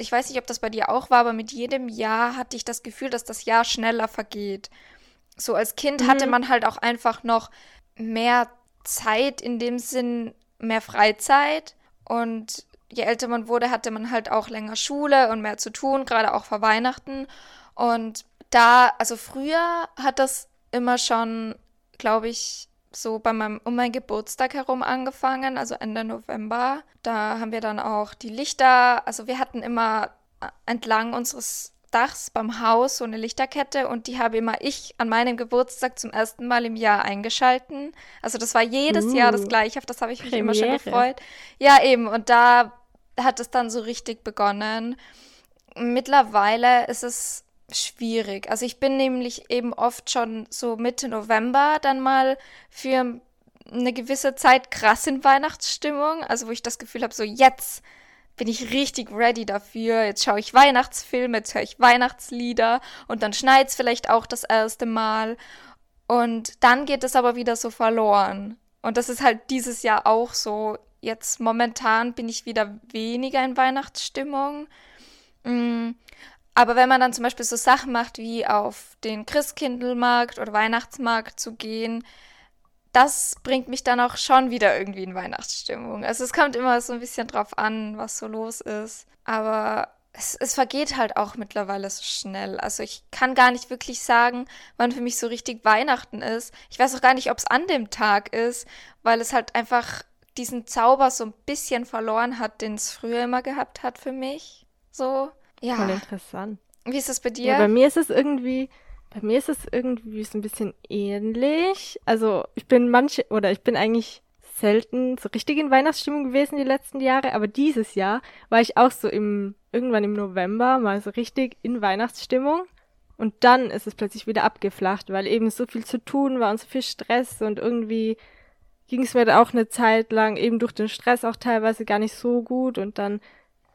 [SPEAKER 1] Ich weiß nicht, ob das bei dir auch war, aber mit jedem Jahr hatte ich das Gefühl, dass das Jahr schneller vergeht. So als Kind mhm. hatte man halt auch einfach noch mehr Zeit in dem Sinn, mehr Freizeit und je älter man wurde, hatte man halt auch länger Schule und mehr zu tun, gerade auch vor Weihnachten. Und da, also früher hat das immer schon, glaube ich, so bei meinem, um meinen Geburtstag herum angefangen, also Ende November. Da haben wir dann auch die Lichter, also wir hatten immer entlang unseres Dachs beim Haus so eine Lichterkette und die habe immer ich an meinem Geburtstag zum ersten Mal im Jahr eingeschalten. Also das war jedes uh, Jahr das gleiche, auf das habe ich mich Premiere. immer schon gefreut. Ja, eben, und da hat es dann so richtig begonnen. Mittlerweile ist es schwierig. Also ich bin nämlich eben oft schon so Mitte November dann mal für eine gewisse Zeit krass in Weihnachtsstimmung, also wo ich das Gefühl habe, so jetzt bin ich richtig ready dafür. Jetzt schaue ich Weihnachtsfilme, jetzt höre ich Weihnachtslieder und dann schneit es vielleicht auch das erste Mal. Und dann geht es aber wieder so verloren. Und das ist halt dieses Jahr auch so. Jetzt momentan bin ich wieder weniger in Weihnachtsstimmung. Aber wenn man dann zum Beispiel so Sachen macht, wie auf den Christkindlmarkt oder Weihnachtsmarkt zu gehen, das bringt mich dann auch schon wieder irgendwie in Weihnachtsstimmung. Also es kommt immer so ein bisschen drauf an, was so los ist. Aber es, es, vergeht halt auch mittlerweile so schnell. Also ich kann gar nicht wirklich sagen, wann für mich so richtig Weihnachten ist. Ich weiß auch gar nicht, ob es an dem Tag ist, weil es halt einfach diesen Zauber so ein bisschen verloren hat, den es früher immer gehabt hat für mich. So, ja.
[SPEAKER 2] Voll interessant.
[SPEAKER 1] Wie ist es bei dir?
[SPEAKER 2] Ja, bei mir ist es irgendwie bei mir ist es irgendwie so ein bisschen ähnlich. Also ich bin manche, oder ich bin eigentlich selten so richtig in Weihnachtsstimmung gewesen die letzten Jahre, aber dieses Jahr war ich auch so im, irgendwann im November mal so richtig in Weihnachtsstimmung. Und dann ist es plötzlich wieder abgeflacht, weil eben so viel zu tun war und so viel Stress und irgendwie ging es mir da auch eine Zeit lang eben durch den Stress auch teilweise gar nicht so gut und dann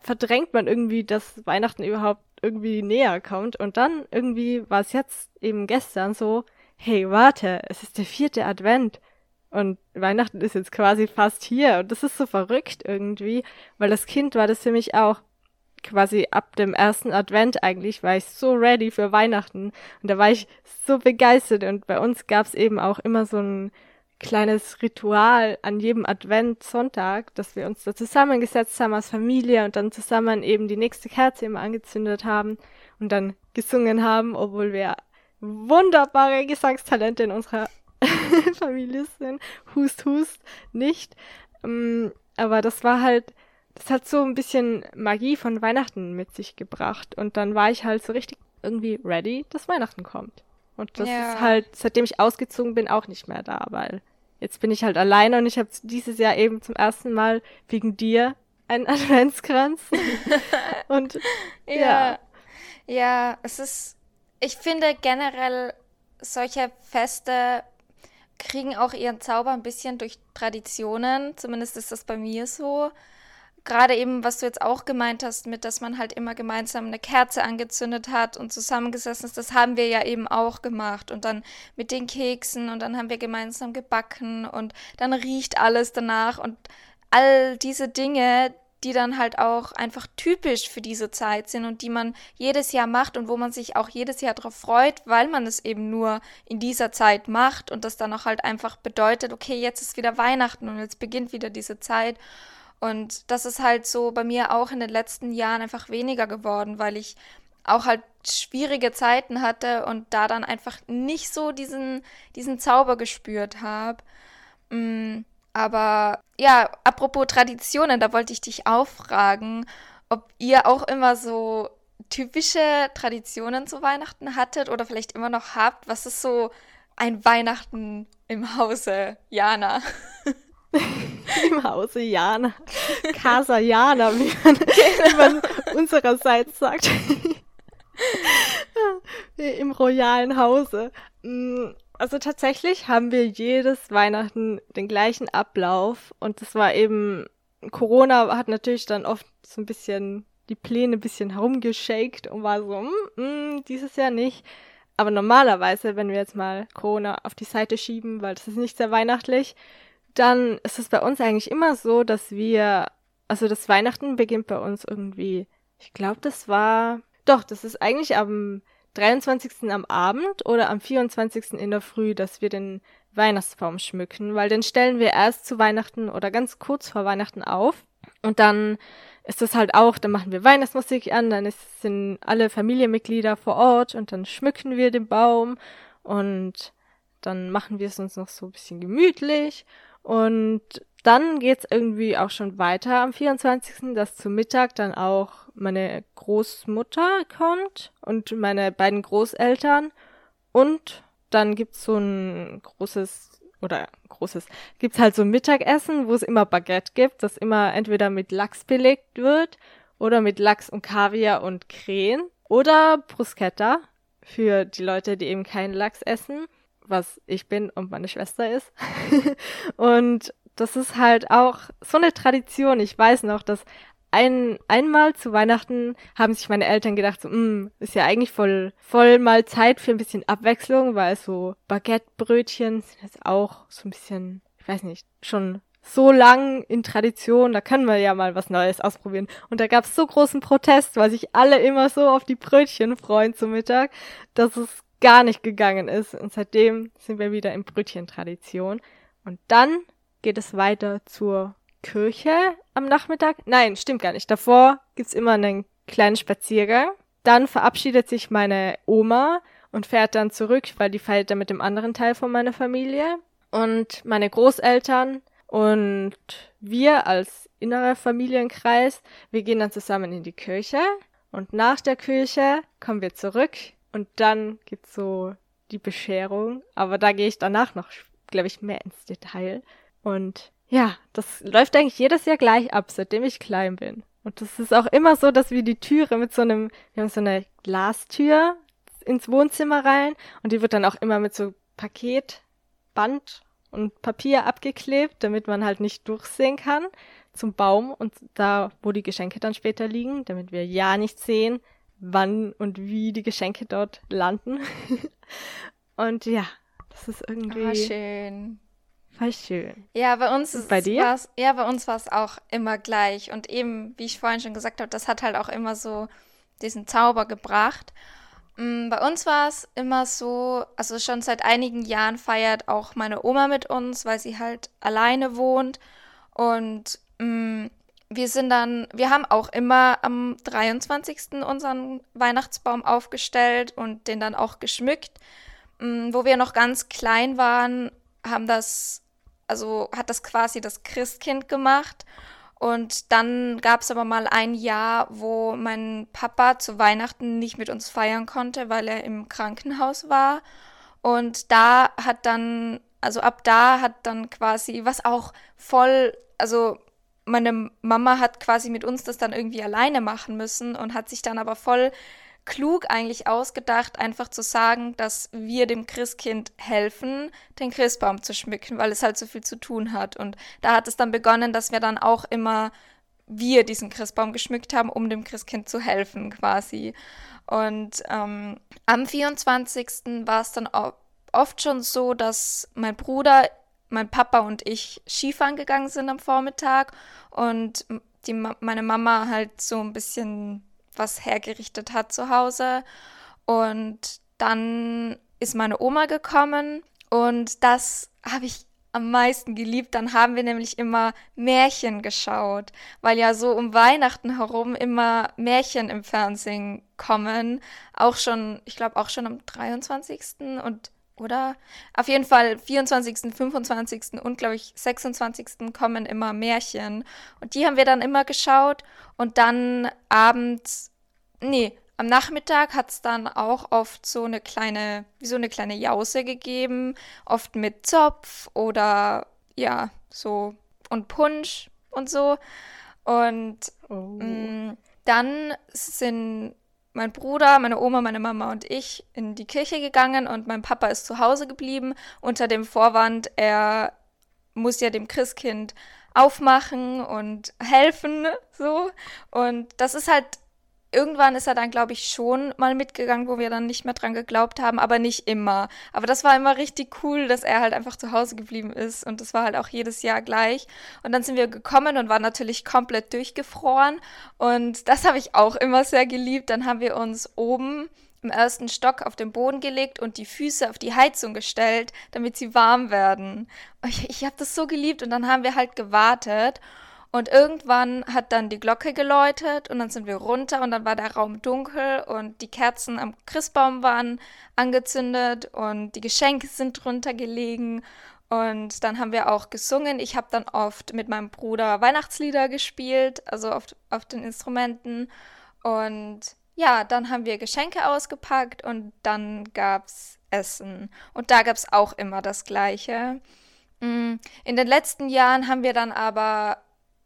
[SPEAKER 2] verdrängt man irgendwie, dass Weihnachten überhaupt irgendwie näher kommt. Und dann irgendwie war es jetzt eben gestern so, hey, warte, es ist der vierte Advent. Und Weihnachten ist jetzt quasi fast hier. Und das ist so verrückt irgendwie, weil das Kind war das für mich auch quasi ab dem ersten Advent eigentlich, war ich so ready für Weihnachten. Und da war ich so begeistert. Und bei uns gab es eben auch immer so ein kleines Ritual an jedem Adventssonntag, dass wir uns da zusammengesetzt haben als Familie und dann zusammen eben die nächste Kerze immer angezündet haben und dann gesungen haben, obwohl wir wunderbare Gesangstalente in unserer Familie sind. Hust, hust, nicht. Ähm, aber das war halt, das hat so ein bisschen Magie von Weihnachten mit sich gebracht und dann war ich halt so richtig irgendwie ready, dass Weihnachten kommt. Und das ja. ist halt, seitdem ich ausgezogen bin, auch nicht mehr da, weil jetzt bin ich halt alleine und ich habe dieses Jahr eben zum ersten Mal wegen dir einen Adventskranz. und
[SPEAKER 1] ja. ja. Ja, es ist, ich finde generell solche Feste kriegen auch ihren Zauber ein bisschen durch Traditionen. Zumindest ist das bei mir so gerade eben, was du jetzt auch gemeint hast, mit, dass man halt immer gemeinsam eine Kerze angezündet hat und zusammengesessen ist, das haben wir ja eben auch gemacht. Und dann mit den Keksen und dann haben wir gemeinsam gebacken und dann riecht alles danach und all diese Dinge, die dann halt auch einfach typisch für diese Zeit sind und die man jedes Jahr macht und wo man sich auch jedes Jahr darauf freut, weil man es eben nur in dieser Zeit macht und das dann auch halt einfach bedeutet, okay, jetzt ist wieder Weihnachten und jetzt beginnt wieder diese Zeit. Und das ist halt so bei mir auch in den letzten Jahren einfach weniger geworden, weil ich auch halt schwierige Zeiten hatte und da dann einfach nicht so diesen, diesen Zauber gespürt habe. Mm, aber ja, apropos Traditionen, da wollte ich dich auch fragen, ob ihr auch immer so typische Traditionen zu Weihnachten hattet oder vielleicht immer noch habt. Was ist so ein Weihnachten im Hause Jana?
[SPEAKER 2] Im Hause Jana. Casa Jana, wie man, wie man unsererseits sagt. Im royalen Hause. Mm, also tatsächlich haben wir jedes Weihnachten den gleichen Ablauf und das war eben, Corona hat natürlich dann oft so ein bisschen die Pläne ein bisschen herumgeschakt und war so, mm, dieses Jahr nicht. Aber normalerweise, wenn wir jetzt mal Corona auf die Seite schieben, weil das ist nicht sehr weihnachtlich, dann ist es bei uns eigentlich immer so, dass wir, also das Weihnachten beginnt bei uns irgendwie, ich glaube, das war, doch, das ist eigentlich am 23. am Abend oder am 24. in der Früh, dass wir den Weihnachtsbaum schmücken, weil den stellen wir erst zu Weihnachten oder ganz kurz vor Weihnachten auf und dann ist das halt auch, dann machen wir Weihnachtsmusik an, dann ist, sind alle Familienmitglieder vor Ort und dann schmücken wir den Baum und dann machen wir es uns noch so ein bisschen gemütlich und dann geht's irgendwie auch schon weiter am 24., dass zu Mittag dann auch meine Großmutter kommt und meine beiden Großeltern und dann gibt's so ein großes oder großes, gibt's halt so ein Mittagessen, wo es immer Baguette gibt, das immer entweder mit Lachs belegt wird oder mit Lachs und Kaviar und Krähen oder Bruschetta für die Leute, die eben keinen Lachs essen, was ich bin und meine Schwester ist. und das ist halt auch so eine Tradition. Ich weiß noch, dass ein, einmal zu Weihnachten haben sich meine Eltern gedacht, so, mm, ist ja eigentlich voll, voll mal Zeit für ein bisschen Abwechslung, weil so Baguettebrötchen sind jetzt auch so ein bisschen, ich weiß nicht, schon so lang in Tradition, da können wir ja mal was Neues ausprobieren. Und da gab es so großen Protest, weil sich alle immer so auf die Brötchen freuen zum Mittag, dass es gar nicht gegangen ist. Und seitdem sind wir wieder in Brötchen-Tradition. Und dann geht es weiter zur Kirche am Nachmittag. Nein, stimmt gar nicht. Davor gibt's immer einen kleinen Spaziergang. Dann verabschiedet sich meine Oma und fährt dann zurück, weil die feiert dann mit dem anderen Teil von meiner Familie. Und meine Großeltern und wir als innerer Familienkreis, wir gehen dann zusammen in die Kirche. Und nach der Kirche kommen wir zurück und dann gibt's so die Bescherung. Aber da gehe ich danach noch, glaube ich, mehr ins Detail. Und ja, das läuft eigentlich jedes Jahr gleich ab, seitdem ich klein bin. Und das ist auch immer so, dass wir die Türe mit so einem, wir haben so eine Glastür ins Wohnzimmer rein und die wird dann auch immer mit so Paketband und Papier abgeklebt, damit man halt nicht durchsehen kann zum Baum und da, wo die Geschenke dann später liegen, damit wir ja nicht sehen, wann und wie die Geschenke dort landen. und ja, das ist irgendwie.
[SPEAKER 1] Ah, schön.
[SPEAKER 2] Voll schön.
[SPEAKER 1] Ja, bei uns
[SPEAKER 2] ist bei dir?
[SPEAKER 1] ja, bei uns war es auch immer gleich. Und eben, wie ich vorhin schon gesagt habe, das hat halt auch immer so diesen Zauber gebracht. Mm, bei uns war es immer so, also schon seit einigen Jahren feiert auch meine Oma mit uns, weil sie halt alleine wohnt. Und mh, mm, wir sind dann, wir haben auch immer am 23. unseren Weihnachtsbaum aufgestellt und den dann auch geschmückt. Mm, wo wir noch ganz klein waren, haben das also hat das quasi das Christkind gemacht. Und dann gab es aber mal ein Jahr, wo mein Papa zu Weihnachten nicht mit uns feiern konnte, weil er im Krankenhaus war. Und da hat dann, also ab da hat dann quasi, was auch voll, also meine Mama hat quasi mit uns das dann irgendwie alleine machen müssen und hat sich dann aber voll klug eigentlich ausgedacht, einfach zu sagen, dass wir dem Christkind helfen, den Christbaum zu schmücken, weil es halt so viel zu tun hat. Und da hat es dann begonnen, dass wir dann auch immer wir diesen Christbaum geschmückt haben, um dem Christkind zu helfen quasi. Und ähm, am 24. war es dann oft schon so, dass mein Bruder, mein Papa und ich Skifahren gegangen sind am Vormittag und die, meine Mama halt so ein bisschen was hergerichtet hat zu Hause. Und dann ist meine Oma gekommen und das habe ich am meisten geliebt. Dann haben wir nämlich immer Märchen geschaut, weil ja so um Weihnachten herum immer Märchen im Fernsehen kommen. Auch schon, ich glaube auch schon am 23. und oder? Auf jeden Fall 24., 25. und glaube ich 26. kommen immer Märchen. Und die haben wir dann immer geschaut. Und dann abends, nee, am Nachmittag hat es dann auch oft so eine kleine, wie so eine kleine Jause gegeben. Oft mit Zopf oder ja, so und Punsch und so. Und oh. mh, mm, dann sind mein Bruder, meine Oma, meine Mama und ich in die Kirche gegangen und mein Papa ist zu Hause geblieben unter dem Vorwand, er muss ja dem Christkind aufmachen und helfen, so. Und das ist halt irgendwann ist er dann, glaube ich, schon mal mitgegangen, wo wir dann nicht mehr dran geglaubt haben, aber nicht immer. Aber das war immer richtig cool, dass er halt einfach zu Hause geblieben ist und das war halt auch jedes Jahr gleich. Und dann sind wir gekommen und waren natürlich komplett durchgefroren und das habe ich auch immer sehr geliebt. Dann haben wir uns oben im ersten Stock auf den Boden gelegt und die Füße auf die Heizung gestellt, damit sie warm werden. Ich, ich habe das so geliebt und dann haben wir halt gewartet und irgendwann hat dann die Glocke geläutet und dann sind wir runter und dann war der Raum dunkel und die Kerzen am Christbaum waren angezündet und die Geschenke sind drunter gelegen und dann haben wir auch gesungen. Ich habe dann oft mit meinem Bruder Weihnachtslieder gespielt, also auf, auf den Instrumenten. Und ja, dann haben wir Geschenke ausgepackt und dann gab's Essen. Und da gab's auch immer das Gleiche. Mm, in den letzten Jahren haben wir dann aber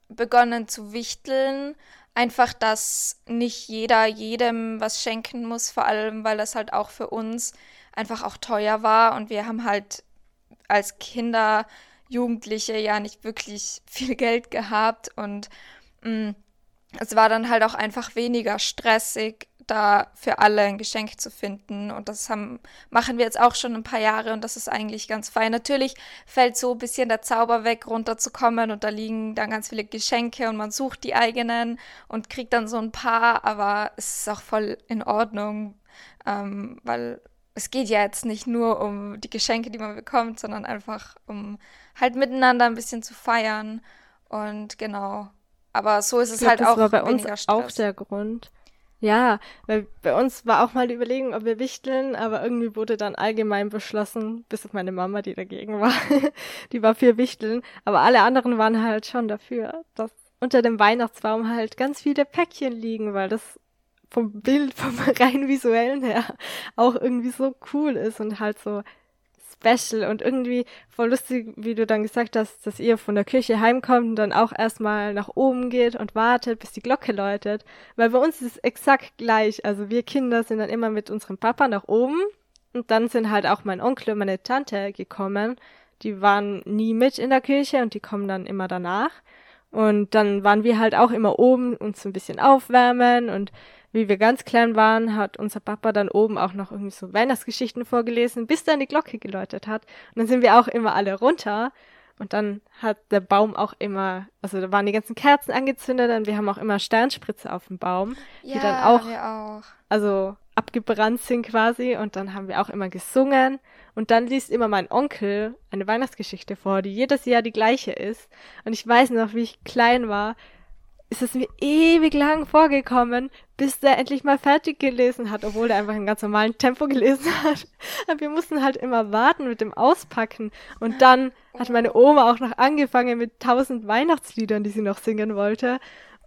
[SPEAKER 1] begonnen zu wichteln. Einfach, dass nicht jeder jedem was schenken muss, vor allem, weil das halt auch für uns einfach auch teuer war und wir haben halt als Kinder, Jugendliche ja nicht wirklich viel Geld gehabt und mh, mm, es war dann halt auch einfach weniger stressig, da für alle ein Geschenk zu finden. Und das haben, machen wir jetzt auch schon ein paar Jahre und das ist eigentlich ganz fein. Natürlich fällt so ein bisschen der Zauber weg, runterzukommen und da liegen dann ganz viele Geschenke und man sucht die eigenen und kriegt dann so ein paar, aber es ist auch voll in Ordnung, ähm, weil es geht ja jetzt nicht nur um die Geschenke, die man bekommt, sondern einfach um halt miteinander ein bisschen zu feiern. Und genau. Aber so ist es
[SPEAKER 2] glaub,
[SPEAKER 1] halt auch.
[SPEAKER 2] Das war bei uns auch der Grund. Ja, weil bei uns war auch mal die Überlegung, ob wir wichteln, aber irgendwie wurde dann allgemein beschlossen, bis auf meine Mama, die dagegen war, die war für Wichteln, aber alle anderen waren halt schon dafür, dass unter dem Weihnachtsbaum halt ganz viele Päckchen liegen, weil das vom Bild, vom rein visuellen her auch irgendwie so cool ist und halt so special und irgendwie voll lustig, wie du dann gesagt hast, dass ihr von der Kirche heimkommt und dann auch erstmal nach oben geht und wartet, bis die Glocke läutet. Weil bei uns ist es exakt gleich. Also wir Kinder sind dann immer mit unserem Papa nach oben und dann sind halt auch mein Onkel und meine Tante gekommen. Die waren nie mit in der Kirche und die kommen dann immer danach. Und dann waren wir halt auch immer oben uns so ein bisschen aufwärmen und wie wir ganz klein waren, hat unser Papa dann oben auch noch irgendwie so Weihnachtsgeschichten vorgelesen, bis dann die Glocke geläutet hat. Und dann sind wir auch immer alle runter. Und dann hat der Baum auch immer, also da waren die ganzen Kerzen angezündet und wir haben auch immer Sternspritze auf dem Baum,
[SPEAKER 1] ja,
[SPEAKER 2] die dann auch,
[SPEAKER 1] auch,
[SPEAKER 2] also abgebrannt sind quasi. Und dann haben wir auch immer gesungen. Und dann liest immer mein Onkel eine Weihnachtsgeschichte vor, die jedes Jahr die gleiche ist. Und ich weiß noch, wie ich klein war, ist es mir ewig lang vorgekommen, bis der endlich mal fertig gelesen hat, obwohl der einfach in ganz normalen Tempo gelesen hat. Aber wir mussten halt immer warten mit dem Auspacken. Und dann hat meine Oma auch noch angefangen mit tausend Weihnachtsliedern, die sie noch singen wollte.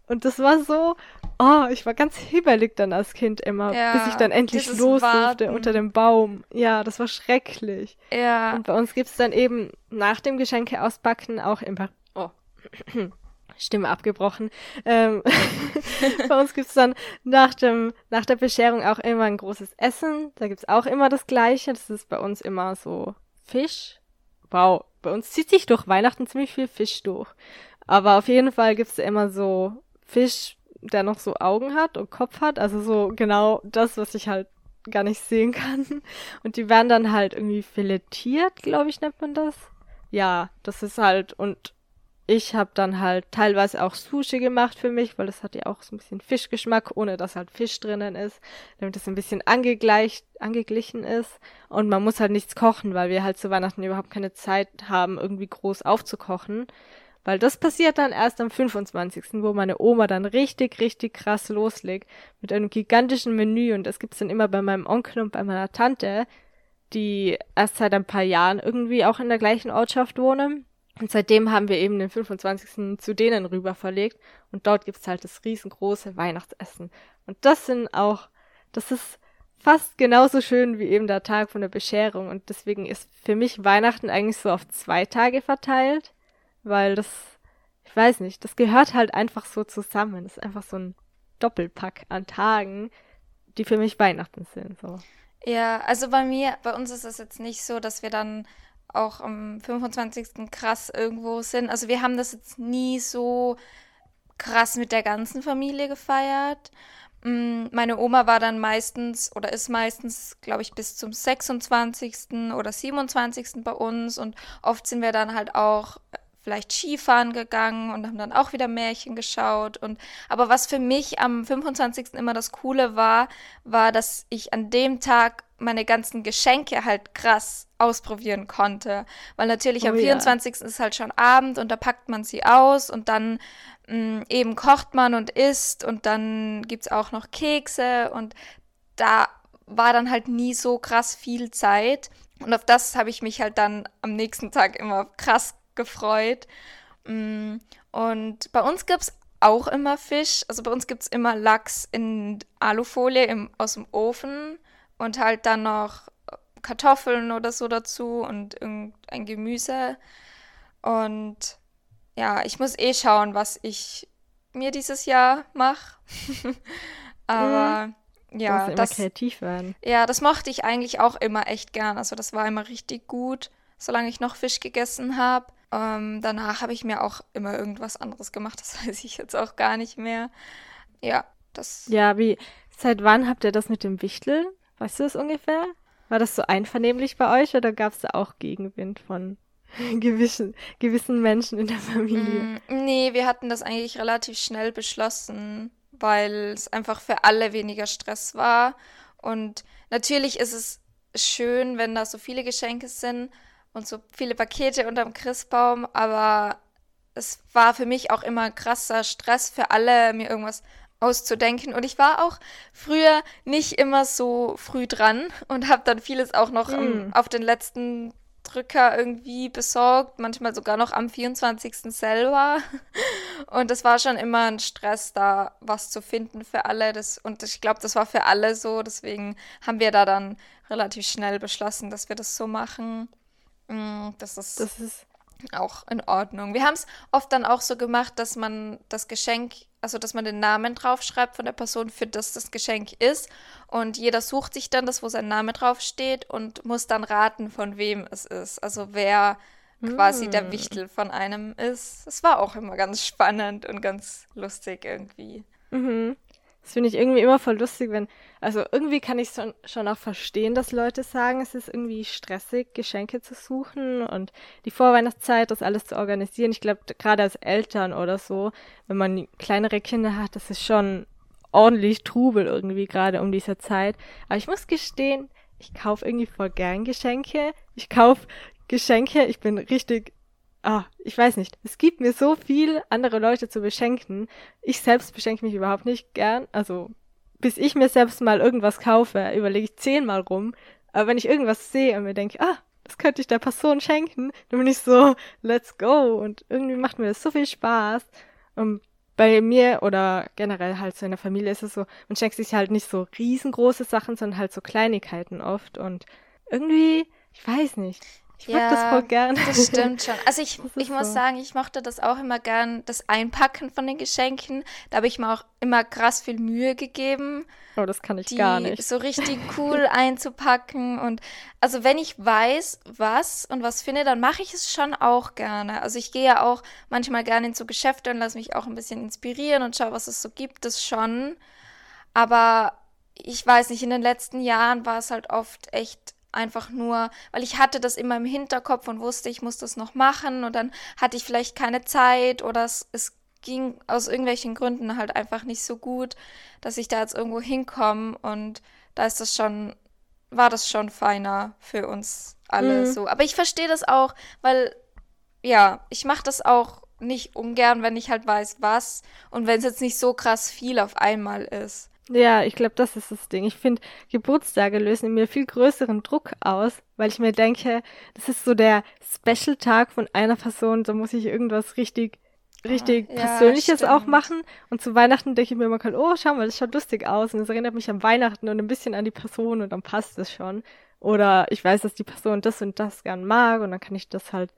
[SPEAKER 2] Und das war so, oh, ich war ganz hibbelig dann als Kind immer, ja, bis ich dann endlich los durfte unter dem Baum. Ja, das war schrecklich.
[SPEAKER 1] Ja.
[SPEAKER 2] Und bei uns gibt's dann eben nach dem Geschenke auspacken auch immer, oh, Stimme abgebrochen. Ähm, bei uns gibt's dann nach, dem, nach der Bescherung auch immer ein großes Essen. Da gibt's auch immer das Gleiche. Das ist bei uns immer so Fisch. Wow, bei uns zieht sich durch Weihnachten ziemlich viel Fisch durch. Aber auf jeden Fall gibt's immer so Fisch, der noch so Augen hat und Kopf hat. Also so genau das, was ich halt gar nicht sehen kann. Und die werden dann halt irgendwie filetiert, glaube ich, nennt man das. Ja, das ist halt, und ich habe dann halt teilweise auch Sushi gemacht für mich, weil das hat ja auch so ein bisschen Fischgeschmack, ohne dass halt Fisch drinnen ist, damit es ein bisschen angegleicht, angeglichen ist. Und man muss halt nichts kochen, weil wir halt zu Weihnachten überhaupt keine Zeit haben, irgendwie groß aufzukochen. Weil das passiert dann erst am 25., wo meine Oma dann richtig, richtig krass loslegt mit einem gigantischen Menü. Und das gibt's dann immer bei meinem Onkel und bei meiner Tante, die erst seit ein paar Jahren irgendwie auch in der gleichen Ortschaft wohnen. Und seitdem haben wir eben den 25. zu denen rüber verlegt und dort gibt's halt das riesengroße Weihnachtsessen. Und das sind auch, das ist fast genauso schön wie eben der Tag von der Bescherung und deswegen ist für mich Weihnachten eigentlich so auf zwei Tage verteilt, weil das, ich weiß nicht, das gehört halt einfach so zusammen. Das ist einfach so ein Doppelpack an Tagen, die für mich Weihnachten sind. So.
[SPEAKER 1] Ja, also bei mir, bei uns ist es jetzt nicht so, dass wir dann auch am 25. krass irgendwo sind. Also wir haben das jetzt nie so krass mit der ganzen Familie gefeiert. Mm, meine Oma war dann meistens oder ist meistens, glaube ich, bis zum 26. oder 27. bei uns und oft sind wir dann halt auch vielleicht Skifahren gegangen und haben dann auch wieder Märchen geschaut und aber was für mich am 25. immer das coole war, war, dass ich an dem Tag meine ganzen Geschenke halt krass ausprobieren konnte, weil natürlich oh, am 24. Ja. ist halt schon Abend und da packt man sie aus und dann mh, mm, eben kocht man und isst und dann gibt es auch noch Kekse und da war dann halt nie so krass viel Zeit. Und auf das habe ich mich halt dann am nächsten Tag immer krass gefreut. Mm, und bei uns gibt es auch immer Fisch. Also bei uns gibt es immer Lachs in Alufolie im, aus dem Ofen und halt dann noch Kartoffeln oder so dazu und irgendein Gemüse. Und ja, ich muss eh schauen, was ich mir dieses Jahr mache. Aber mhm. ja,
[SPEAKER 2] das kreativ werden.
[SPEAKER 1] Ja, das mochte ich eigentlich auch immer echt gern. Also das war immer richtig gut, solange ich noch Fisch gegessen habe. Ähm, danach habe ich mir auch immer irgendwas anderes gemacht. Das weiß ich jetzt auch gar nicht mehr. Ja, das.
[SPEAKER 2] Ja, wie seit wann habt ihr das mit dem Wichteln? Weißt du das ungefähr? War das so einvernehmlich bei euch oder gab es da auch Gegenwind von gewissen, gewissen Menschen in der Familie? Mm,
[SPEAKER 1] nee, wir hatten das eigentlich relativ schnell beschlossen, weil es einfach für alle weniger Stress war. Und natürlich ist es schön, wenn da so viele Geschenke sind und so viele Pakete unterm Christbaum, aber es war für mich auch immer krasser Stress für alle, mir irgendwas auszudenken. Und ich war auch früher nicht immer so früh dran und habe dann vieles auch noch mm. am, auf den letzten Drücker irgendwie besorgt, manchmal sogar noch am 24. selber. Und es war schon immer ein Stress, da was zu finden für alle. Das, und ich glaube, das war für alle so. Deswegen haben wir da dann relativ schnell beschlossen, dass wir das so machen. Mm, das ist, das ist auch in Ordnung. Wir haben es oft dann auch so gemacht, dass man das Geschenk, also dass man den Namen draufschreibt von der Person, für das das Geschenk ist. Und jeder sucht sich dann das, wo sein Name draufsteht und muss dann raten, von wem es ist. Also wer quasi der hm. Wichtel von einem ist. Es war auch immer ganz spannend und ganz lustig irgendwie.
[SPEAKER 2] Mhm. Das finde ich irgendwie immer voll lustig, wenn, also irgendwie kann ich schon, schon auch verstehen, dass Leute sagen, es ist irgendwie stressig, Geschenke zu suchen und die Vorweihnachtszeit, das alles zu organisieren. Ich glaube, gerade als Eltern oder so, wenn man kleinere Kinder hat, das ist schon ordentlich Trubel irgendwie gerade um diese Zeit. Aber ich muss gestehen, ich kaufe irgendwie voll gern Geschenke. Ich kaufe Geschenke, ich bin richtig ah, ich weiß nicht, es gibt mir so viel, andere Leute zu beschenken. Ich selbst beschenke mich überhaupt nicht gern. Also, bis ich mir selbst mal irgendwas kaufe, überlege ich zehnmal rum. Aber wenn ich irgendwas sehe und mir denke, ah, das könnte ich der Person schenken, dann bin ich so, let's go. Und irgendwie macht mir das so viel Spaß. Und bei mir oder generell halt so in der Familie ist es so, man schenkt sich halt nicht so riesengroße Sachen, sondern halt so Kleinigkeiten oft. Und irgendwie, ich weiß nicht. Ich mag ja, das voll gern.
[SPEAKER 1] Das stimmt schon. Also ich, ich muss so. sagen, ich mochte das auch immer gern, das Einpacken von den Geschenken. Da habe ich mir auch immer krass viel Mühe gegeben.
[SPEAKER 2] Oh, das kann ich die gar nicht.
[SPEAKER 1] So richtig cool einzupacken. Und also wenn ich weiß, was und was finde, dann mache ich es schon auch gerne. Also ich gehe ja auch manchmal gerne in so Geschäfte und lasse mich auch ein bisschen inspirieren und schaue, was es so gibt, das schon. Aber ich weiß nicht, in den letzten Jahren war es halt oft echt einfach nur, weil ich hatte das immer im Hinterkopf und wusste, ich muss das noch machen und dann hatte ich vielleicht keine Zeit oder es, es ging aus irgendwelchen Gründen halt einfach nicht so gut, dass ich da jetzt irgendwo hinkomme und da ist das schon, war das schon feiner für uns alle mhm. so. Aber ich verstehe das auch, weil ja, ich mache das auch nicht ungern, wenn ich halt weiß, was und wenn es jetzt nicht so krass viel auf einmal ist.
[SPEAKER 2] Ja, ich glaube, das ist das Ding. Ich finde, Geburtstage lösen in mir viel größeren Druck aus, weil ich mir denke, das ist so der Special-Tag von einer Person, da muss ich irgendwas richtig, richtig oh, Persönliches ja, auch machen. Und zu Weihnachten denke ich mir immer, oh, schau mal, das schaut lustig aus. Und es erinnert mich an Weihnachten und ein bisschen an die Person und dann passt es schon. Oder ich weiß, dass die Person das und das gern mag und dann kann ich das halt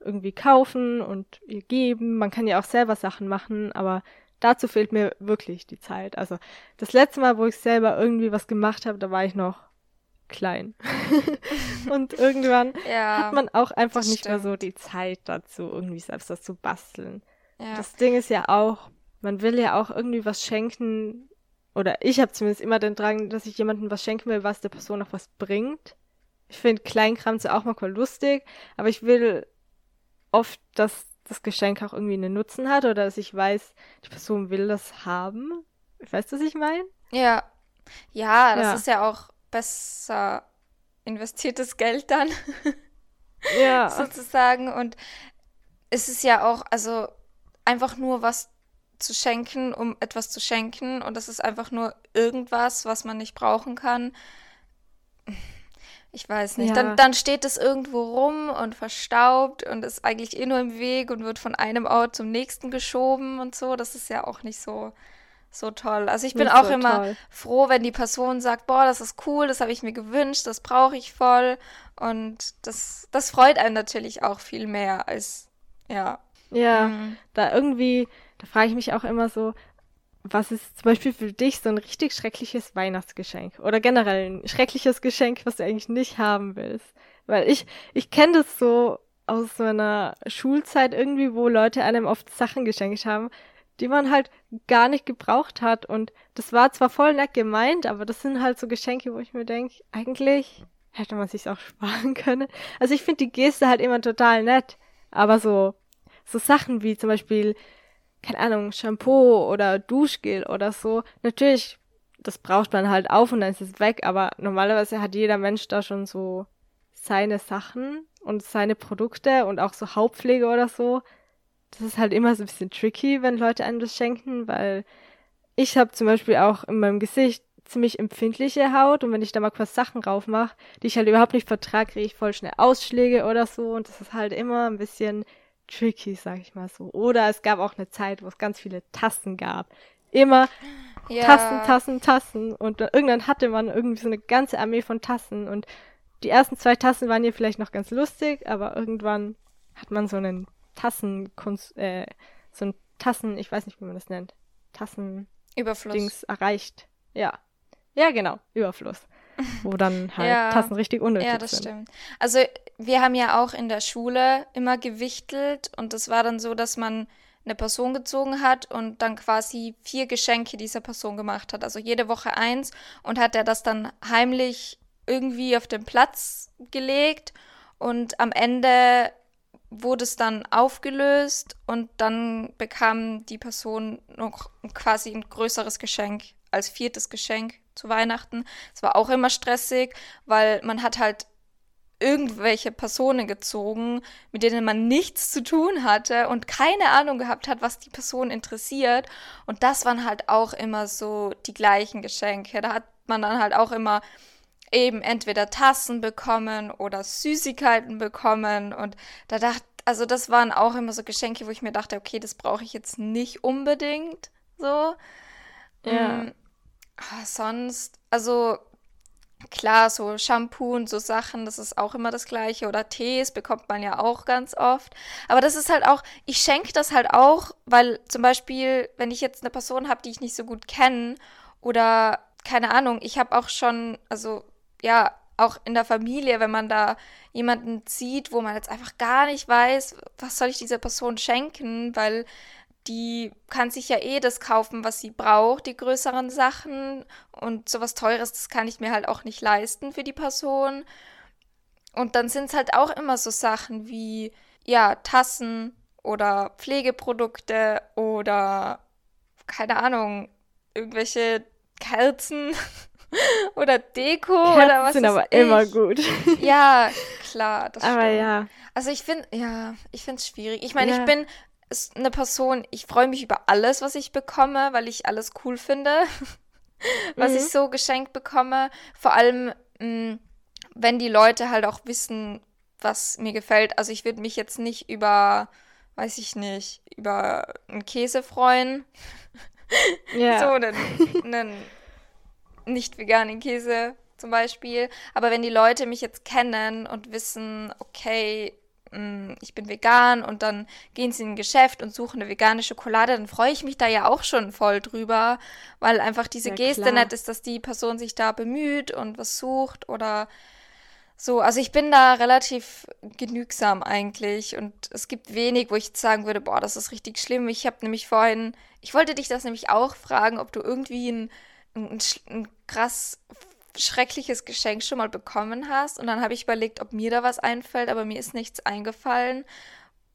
[SPEAKER 2] irgendwie kaufen und ihr geben. Man kann ja auch selber Sachen machen, aber dazu fehlt mir wirklich die Zeit. Also das letzte Mal, wo ich selber irgendwie was gemacht habe, da war ich noch klein. und irgendwann ja, hat man auch einfach nicht stimmt. mehr so die Zeit dazu, irgendwie selbst das zu basteln. Ja. Das Ding ist ja auch, man will ja auch irgendwie was schenken, oder ich habe zumindest immer den Drang, dass ich jemandem was schenken will, was der Person auch was bringt. Ich finde Kleinkram auch manchmal lustig, aber ich will oft, dass das Geschenk auch irgendwie einen Nutzen hat oder dass ich weiß, die Person will das haben. Weißt du, was ich meine?
[SPEAKER 1] Ja. Ja, das ja. ist ja auch besser investiertes Geld dann. ja. Sozusagen. Und es ist ja auch, also einfach nur was zu schenken, um etwas zu schenken. Und das ist einfach nur irgendwas, was man nicht brauchen kann. Ich weiß nicht. Ja. Dann, dann steht es irgendwo rum und verstaubt und ist eigentlich eh nur im Weg und wird von einem Ort zum nächsten geschoben und so. Das ist ja auch nicht so, so toll. Also ich bin nicht auch so immer toll. froh, wenn die Person sagt, boah, das ist cool, das habe ich mir gewünscht, das brauche ich voll. Und das, das freut einen natürlich auch viel mehr als, ja.
[SPEAKER 2] Ja, mhm. da irgendwie, da frage ich mich auch immer so, was ist zum Beispiel für dich so ein richtig schreckliches Weihnachtsgeschenk? Oder generell ein schreckliches Geschenk, was du eigentlich nicht haben willst? Weil ich, ich kenne das so aus meiner Schulzeit irgendwie, wo Leute einem oft Sachen geschenkt haben, die man halt gar nicht gebraucht hat. Und das war zwar voll nett gemeint, aber das sind halt so Geschenke, wo ich mir denke, eigentlich hätte man sich's auch sparen können. Also ich finde die Geste halt immer total nett. Aber so, so Sachen wie zum Beispiel keine Ahnung, Shampoo oder Duschgel oder so. Natürlich, das braucht man halt auf und dann ist es weg, aber normalerweise hat jeder Mensch da schon so seine Sachen und seine Produkte und auch so Hautpflege oder so. Das ist halt immer so ein bisschen tricky, wenn Leute einem das schenken, weil ich habe zum Beispiel auch in meinem Gesicht ziemlich empfindliche Haut und wenn ich da mal kurz Sachen drauf mache, die ich halt überhaupt nicht vertrage, kriege ich voll schnell Ausschläge oder so und das ist halt immer ein bisschen tricky, sag ich mal so. Oder es gab auch eine Zeit, wo es ganz viele Tassen gab. Immer ja. Tassen, Tassen, Tassen. Und irgendwann hatte man irgendwie so eine ganze Armee von Tassen. Und die ersten zwei Tassen waren hier vielleicht noch ganz lustig, aber irgendwann hat man so einen Tassenkunst, äh, so ein Tassen, ich weiß nicht, wie man das nennt. Tassen.
[SPEAKER 1] Überfluss.
[SPEAKER 2] Dings erreicht. Ja. Ja, genau. Überfluss. Wo dann halt ja. Tassen richtig unnötig sind. Ja, das sind. stimmt.
[SPEAKER 1] Also wir haben ja auch in der Schule immer gewichtelt und es war dann so, dass man eine Person gezogen hat und dann quasi vier Geschenke dieser Person gemacht hat. Also jede Woche eins und hat er das dann heimlich irgendwie auf den Platz gelegt und am Ende wurde es dann aufgelöst und dann bekam die Person noch quasi ein größeres Geschenk als viertes Geschenk zu Weihnachten. Es war auch immer stressig, weil man hat halt irgendwelche Personen gezogen, mit denen man nichts zu tun hatte und keine Ahnung gehabt hat, was die Person interessiert. Und das waren halt auch immer so die gleichen Geschenke. Da hat man dann halt auch immer eben entweder Tassen bekommen oder Süßigkeiten bekommen. Und da dachte, also das waren auch immer so Geschenke, wo ich mir dachte, okay, das brauche ich jetzt nicht unbedingt so. Ja. Ähm, sonst, also Klar, so Shampoo und so Sachen, das ist auch immer das Gleiche. Oder Tees bekommt man ja auch ganz oft. Aber das ist halt auch, ich schenke das halt auch, weil zum Beispiel, wenn ich jetzt eine Person habe, die ich nicht so gut kenne, oder keine Ahnung, ich habe auch schon, also ja, auch in der Familie, wenn man da jemanden sieht, wo man jetzt einfach gar nicht weiß, was soll ich dieser Person schenken, weil die kann sich ja eh das kaufen, was sie braucht, die größeren Sachen. Und sowas Teures, das kann ich mir halt auch nicht leisten für die Person. Und dann sind es halt auch immer so Sachen wie, ja, Tassen oder Pflegeprodukte oder, keine Ahnung, irgendwelche Kerzen oder Deko Kerzen oder was
[SPEAKER 2] sind aber ich. immer gut.
[SPEAKER 1] Ja, klar,
[SPEAKER 2] das Aber stimmt. ja.
[SPEAKER 1] Also ich finde, ja, ich finde es schwierig. Ich meine, ja. ich bin ist eine Person, ich freue mich über alles, was ich bekomme, weil ich alles cool finde, was mhm. ich so geschenkt bekomme. Vor allem, mh, mm, wenn die Leute halt auch wissen, was mir gefällt. Also ich würde mich jetzt nicht über, weiß ich nicht, über einen Käse freuen. Ja. so einen, einen nicht veganen Käse zum Beispiel. Aber wenn die Leute mich jetzt kennen und wissen, okay, ich bin vegan und dann gehen sie in ein Geschäft und suchen eine vegane Schokolade, dann freue ich mich da ja auch schon voll drüber, weil einfach diese ja, Geste klar. nett ist, dass die Person sich da bemüht und was sucht oder so. Also ich bin da relativ genügsam eigentlich und es gibt wenig, wo ich sagen würde, boah, das ist richtig schlimm. Ich habe nämlich vorhin, ich wollte dich das nämlich auch fragen, ob du irgendwie ein, ein, ein krass schreckliches Geschenk schon mal bekommen hast. Und dann habe ich überlegt, ob mir da was einfällt, aber mir ist nichts eingefallen.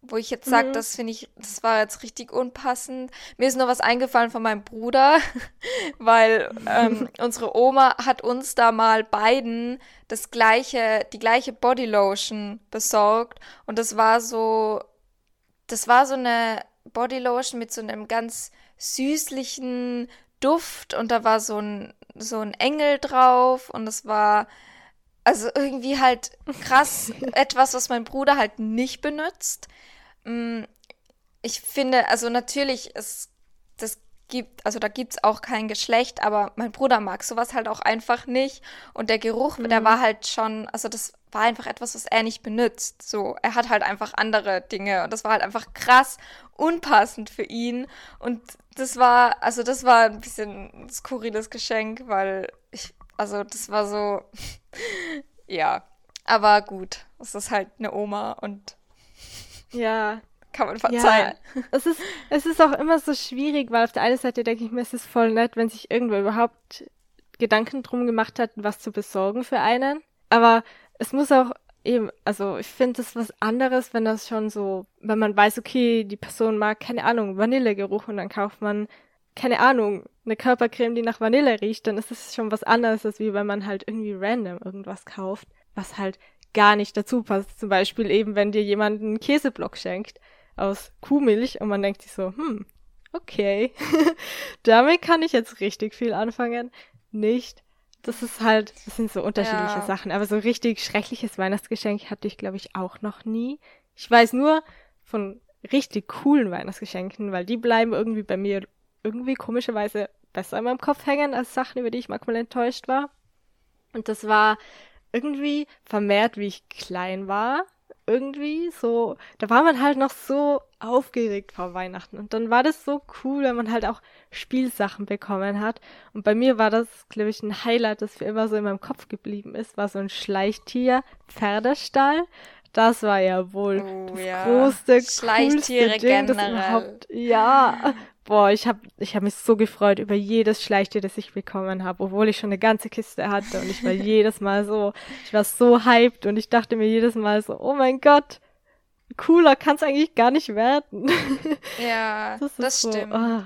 [SPEAKER 1] Wo ich jetzt sage, mhm. das finde ich, das war jetzt richtig unpassend. Mir ist nur was eingefallen von meinem Bruder, weil ähm, unsere Oma hat uns da mal beiden das gleiche, die gleiche Bodylotion besorgt. Und das war so, das war so eine Bodylotion mit so einem ganz süßlichen Duft und da war so ein so ein Engel drauf und es war also irgendwie halt krass etwas, was mein Bruder halt nicht benutzt. Mm, ich finde, also natürlich, es, das gibt, also da gibt es auch kein Geschlecht, aber mein Bruder mag sowas halt auch einfach nicht. Und der Geruch, mhm. der war halt schon, also das war einfach etwas, was er nicht benutzt. So, er hat halt einfach andere Dinge und das war halt einfach krass unpassend für ihn. Und das war, also das war ein bisschen ein skurriles Geschenk, weil ich, also das war so, ja. Aber gut, es ist halt eine Oma und
[SPEAKER 2] ja,
[SPEAKER 1] kann man verzeihen.
[SPEAKER 2] Ja, es ist, es ist auch immer so schwierig, weil auf der einen Seite denke ich mir, es ist voll nett, wenn sich irgendwer überhaupt Gedanken drum gemacht hat, was zu besorgen für einen. Aber es muss auch eben, also ich finde es was anderes, wenn das schon so, wenn man weiß, okay, die Person mag, keine Ahnung, Vanillegeruch und dann kauft man, keine Ahnung, eine Körpercreme, die nach Vanille riecht, dann ist es schon was anderes, als wie wenn man halt irgendwie random irgendwas kauft, was halt gar nicht dazu passt. Zum Beispiel eben, wenn dir jemand einen Käseblock schenkt aus Kuhmilch und man denkt sich so, hm, okay, damit kann ich jetzt richtig viel anfangen. Nicht das ist halt, das sind so unterschiedliche ja. Sachen. Aber so richtig schreckliches Weihnachtsgeschenk hatte ich, glaube ich, auch noch nie. Ich weiß nur von richtig coolen Weihnachtsgeschenken, weil die bleiben irgendwie bei mir irgendwie komischerweise besser in meinem Kopf hängen als Sachen, über die ich manchmal enttäuscht war. Und das war irgendwie vermehrt, wie ich klein war irgendwie so, da war man halt noch so aufgeregt vor Weihnachten. Und dann war das so cool, wenn man halt auch Spielsachen bekommen hat. Und bei mir war das, glaube ich, ein Highlight, das für immer so in meinem Kopf geblieben ist, war so ein Schleichtier, Pferdestall. Das war ja wohl oh, das ja. größte, Schleichtiere coolste Ding, generell. überhaupt, ja, Boah, ich habe ich hab mich so gefreut über jedes Schleichtier, das ich bekommen habe, obwohl ich schon eine ganze Kiste hatte und ich war jedes Mal so, ich war so hyped und ich dachte mir jedes Mal so, oh mein Gott, cooler kann es eigentlich gar nicht werden.
[SPEAKER 1] Ja, das, das so, stimmt. Oh.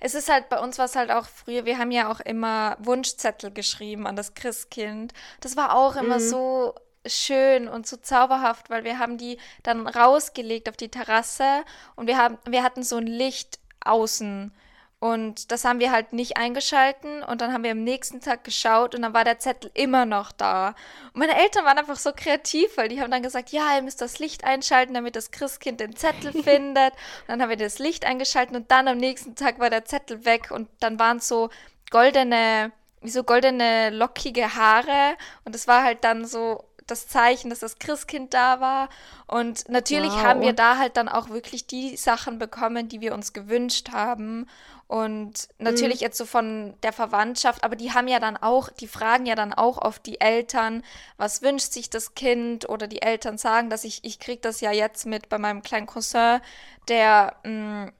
[SPEAKER 1] Es ist halt, bei uns war es halt auch früher, wir haben ja auch immer Wunschzettel geschrieben an das Christkind. Das war auch immer mhm. so schön und so zauberhaft, weil wir haben die dann rausgelegt auf die Terrasse und wir haben, wir hatten so ein Licht außen. Und das haben wir halt nicht eingeschalten und dann haben wir am nächsten Tag geschaut und dann war der Zettel immer noch da. Und meine Eltern waren einfach so kreativ, weil die haben dann gesagt, ja, ihr müsst das Licht einschalten, damit das Christkind den Zettel findet. Und dann haben wir das Licht eingeschalten und dann am nächsten Tag war der Zettel weg und dann waren es so goldene, wie so goldene lockige Haare und es war halt dann so das Zeichen, dass das Christkind da war. Und natürlich wow. haben wir da halt dann auch wirklich die Sachen bekommen, die wir uns gewünscht haben. Und natürlich mhm. jetzt so von der Verwandtschaft, aber die haben ja dann auch, die fragen ja dann auch oft die Eltern, was wünscht sich das Kind? Oder die Eltern sagen, dass ich, ich kriege das ja jetzt mit bei meinem kleinen Cousin, der, mh, mm,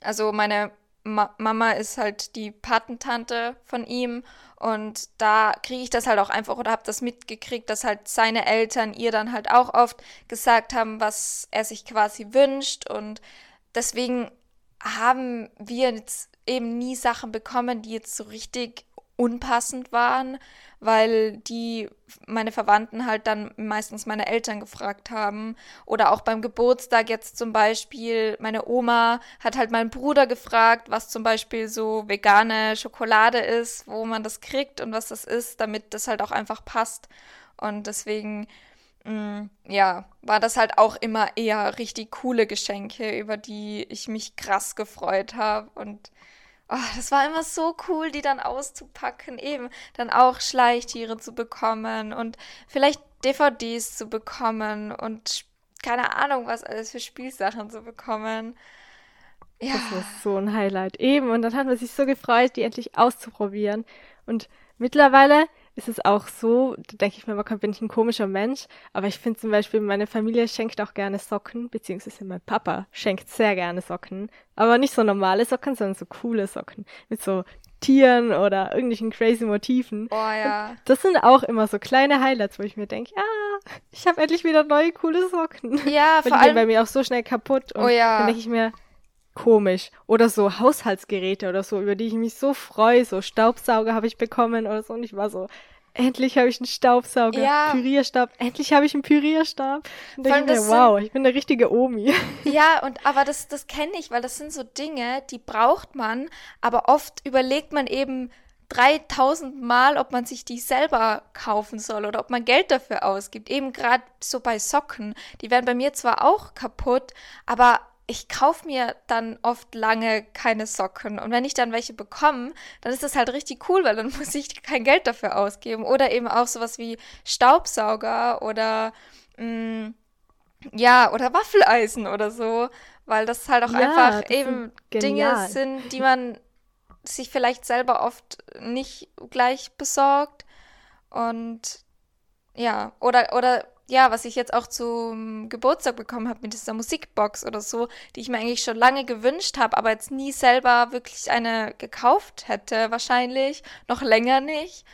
[SPEAKER 1] also meine Ma Mama ist halt die Patentante von ihm und da kriege ich das halt auch einfach oder habe das mitgekriegt, dass halt seine Eltern ihr dann halt auch oft gesagt haben, was er sich quasi wünscht. Und deswegen haben wir jetzt eben nie Sachen bekommen, die jetzt so richtig unpassend waren, weil die meine Verwandten halt dann meistens meine Eltern gefragt haben. Oder auch beim Geburtstag jetzt zum Beispiel, meine Oma hat halt meinen Bruder gefragt, was zum Beispiel so vegane Schokolade ist, wo man das kriegt und was das ist, damit das halt auch einfach passt. Und deswegen, mh, mm, ja, war das halt auch immer eher richtig coole Geschenke, über die ich mich krass gefreut habe. Und Oh, das war immer so cool, die dann auszupacken, eben dann auch Schleichtiere zu bekommen und vielleicht DVDs zu bekommen und keine Ahnung, was alles für Spielsachen zu bekommen.
[SPEAKER 2] Ja. Das war so ein Highlight. Eben, und dann hat man sich so gefreut, die endlich auszuprobieren. Und mittlerweile ist es auch so, da denke ich mir, man bin ich ein komischer Mensch, aber ich finde zum Beispiel, meine Familie schenkt auch gerne Socken, beziehungsweise mein Papa schenkt sehr gerne Socken, aber nicht so normale Socken, sondern so coole Socken mit so Tieren oder irgendwelchen crazy Motiven.
[SPEAKER 1] Oh ja.
[SPEAKER 2] Das sind auch immer so kleine Highlights, wo ich mir denke, ja, ich habe endlich wieder neue coole Socken.
[SPEAKER 1] Ja,
[SPEAKER 2] Weil
[SPEAKER 1] vor
[SPEAKER 2] die gehen
[SPEAKER 1] allem.
[SPEAKER 2] bei mir auch so schnell kaputt und
[SPEAKER 1] Oh ja.
[SPEAKER 2] dann denke ich mir, komisch. Oder so Haushaltsgeräte oder so, über die ich mich so freue. So Staubsauger habe ich bekommen oder so. Und ich war so, endlich habe ich einen Staubsauger.
[SPEAKER 1] Ja.
[SPEAKER 2] Pürierstab. Endlich habe ich einen Pürierstab. Und denke ich mir, wow, ich bin eine richtige Omi.
[SPEAKER 1] Ja, und aber das, das kenne ich, weil das sind so Dinge, die braucht man, aber oft überlegt man eben 3000 Mal, ob man sich die selber kaufen soll oder ob man Geld dafür ausgibt. Eben gerade so bei Socken. Die werden bei mir zwar auch kaputt, aber ich kaufe mir dann oft lange keine Socken. Und wenn ich dann welche bekomme, dann ist das halt richtig cool, weil dann muss ich kein Geld dafür ausgeben. Oder eben auch sowas wie Staubsauger oder mh, ja, oder Waffeleisen oder so, weil das halt auch
[SPEAKER 2] Ja,
[SPEAKER 1] einfach eben
[SPEAKER 2] sind
[SPEAKER 1] Dinge sind, die man sich vielleicht selber oft nicht gleich besorgt. Und ja, oder, oder ja, was ich jetzt auch zum Geburtstag bekommen habe mit dieser Musikbox oder so, die ich mir eigentlich schon lange gewünscht habe, aber jetzt nie selber wirklich eine gekauft hätte, wahrscheinlich, noch länger nicht.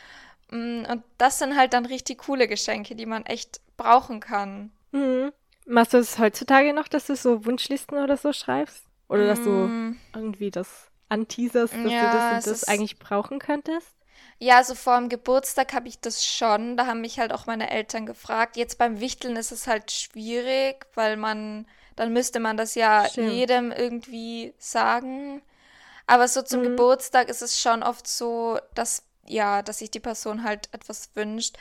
[SPEAKER 1] Mm, Und das sind halt dann richtig coole Geschenke, die man echt brauchen kann.
[SPEAKER 2] Mhm. Machst du es heutzutage noch, dass du so Wunschlisten oder so schreibst? Oder dass du
[SPEAKER 1] Mm.
[SPEAKER 2] irgendwie das anteaserst, dass
[SPEAKER 1] Ja,
[SPEAKER 2] du das und das eigentlich brauchen könntest?
[SPEAKER 1] Ja, also vor dem Geburtstag habe ich das schon. Da haben mich halt auch meine Eltern gefragt. Jetzt beim Wichteln ist es halt schwierig, weil man, dann müsste man das ja
[SPEAKER 2] Stimmt.
[SPEAKER 1] jedem irgendwie sagen. Aber so zum
[SPEAKER 2] Mhm.
[SPEAKER 1] Geburtstag ist es schon oft so, dass, ja, dass sich die Person halt etwas wünscht.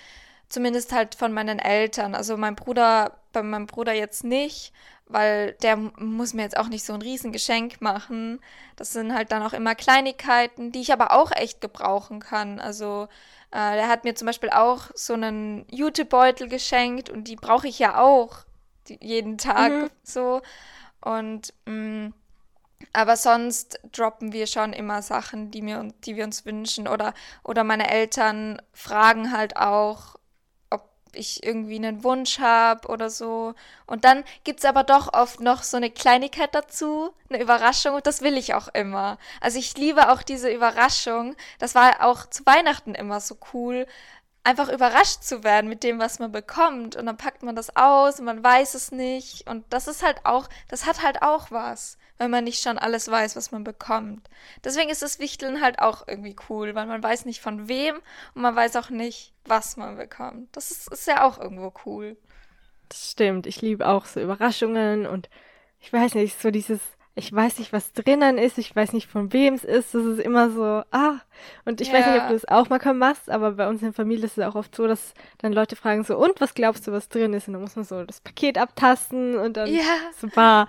[SPEAKER 1] Zumindest halt von meinen Eltern. Also mein Bruder, bei meinem Bruder jetzt nicht, weil der muss mir jetzt auch nicht so ein Riesengeschenk machen. Das sind halt dann auch immer Kleinigkeiten, die ich aber auch echt gebrauchen kann. Also äh, der hat mir zum Beispiel auch so einen Jutebeutel geschenkt und die brauche ich ja auch die, jeden Tag
[SPEAKER 2] Mhm.
[SPEAKER 1] so. Und mh, aber sonst droppen wir schon immer Sachen, die, mir, die wir uns wünschen. Oder, oder meine Eltern fragen halt auch, ich irgendwie einen Wunsch habe oder so. Und dann gibt es aber doch oft noch so eine Kleinigkeit dazu, eine Überraschung. Und das will ich auch immer. Also ich liebe auch diese Überraschung. Das war auch zu Weihnachten immer so cool. Einfach überrascht zu werden mit dem, was man bekommt. Und dann packt man das aus und man weiß es nicht. Und das ist halt auch, das hat halt auch was, wenn man nicht schon alles weiß, was man bekommt. Deswegen ist das Wichteln halt auch irgendwie cool, weil man weiß nicht von wem und man weiß auch nicht, was man bekommt. Das ist, ist ja auch irgendwo cool.
[SPEAKER 2] Das stimmt. Ich liebe auch so Überraschungen und ich weiß nicht, so dieses, ich weiß nicht, was drinnen ist, ich weiß nicht, von wem es ist. Das ist immer so, ah. Und ich weiß nicht, ob
[SPEAKER 1] Ja.
[SPEAKER 2] du das auch mal machst, aber bei uns in der Familie ist es auch oft so, dass dann Leute fragen so, und was glaubst du, was drin ist? Und dann muss man so das Paket abtasten und dann
[SPEAKER 1] Ja.
[SPEAKER 2] so ein paar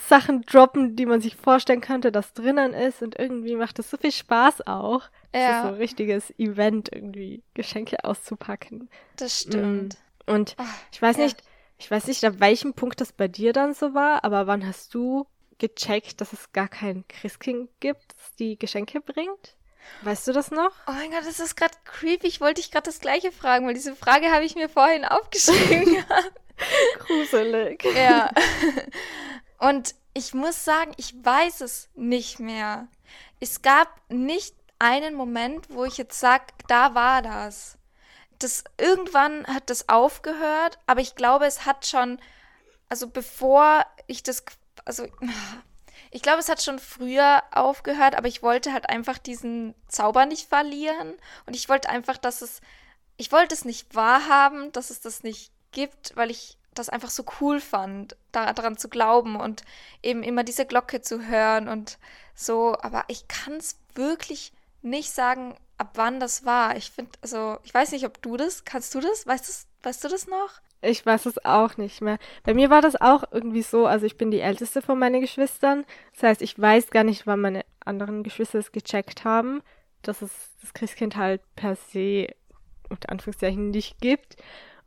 [SPEAKER 2] Sachen droppen, die man sich vorstellen könnte, dass drinnen ist. Und irgendwie macht es so viel Spaß auch. Es
[SPEAKER 1] Ja.
[SPEAKER 2] ist so ein richtiges Event, irgendwie Geschenke auszupacken.
[SPEAKER 1] Das stimmt.
[SPEAKER 2] Und
[SPEAKER 1] Ah,
[SPEAKER 2] ich weiß
[SPEAKER 1] ja.
[SPEAKER 2] nicht, ich weiß nicht, ab welchem Punkt das bei dir dann so war, aber wann hast du gecheckt, dass es gar kein Christkind gibt, das die Geschenke bringt? Weißt du das noch?
[SPEAKER 1] Oh mein Gott, das ist gerade creepy. Ich wollte dich gerade das gleiche fragen, weil diese Frage habe ich mir vorhin aufgeschrieben.
[SPEAKER 2] Gruselig.
[SPEAKER 1] Ja. Und ich muss sagen, ich weiß es nicht mehr. Es gab nicht einen Moment, wo ich jetzt sage, da war das. Das irgendwann hat das aufgehört, aber ich glaube, es hat schon, also bevor ich das, also ich glaube, es hat schon früher aufgehört, aber ich wollte halt einfach diesen Zauber nicht verlieren und ich wollte einfach, dass es, ich wollte es nicht wahrhaben, dass es das nicht gibt, weil ich das einfach so cool fand, daran zu glauben und eben immer diese Glocke zu hören und so. Aber ich kann es wirklich nicht sagen, ab wann das war. Ich finde, also, ich weiß nicht, ob du das, kannst du das? Weißt du, weißt du das noch?
[SPEAKER 2] Ich weiß es auch nicht mehr. Bei mir war das auch irgendwie so, also ich bin die älteste von meinen Geschwistern. Das heißt, ich weiß gar nicht, wann meine anderen Geschwister es gecheckt haben, dass es das Christkind halt per se unter Anführungszeichen nicht gibt.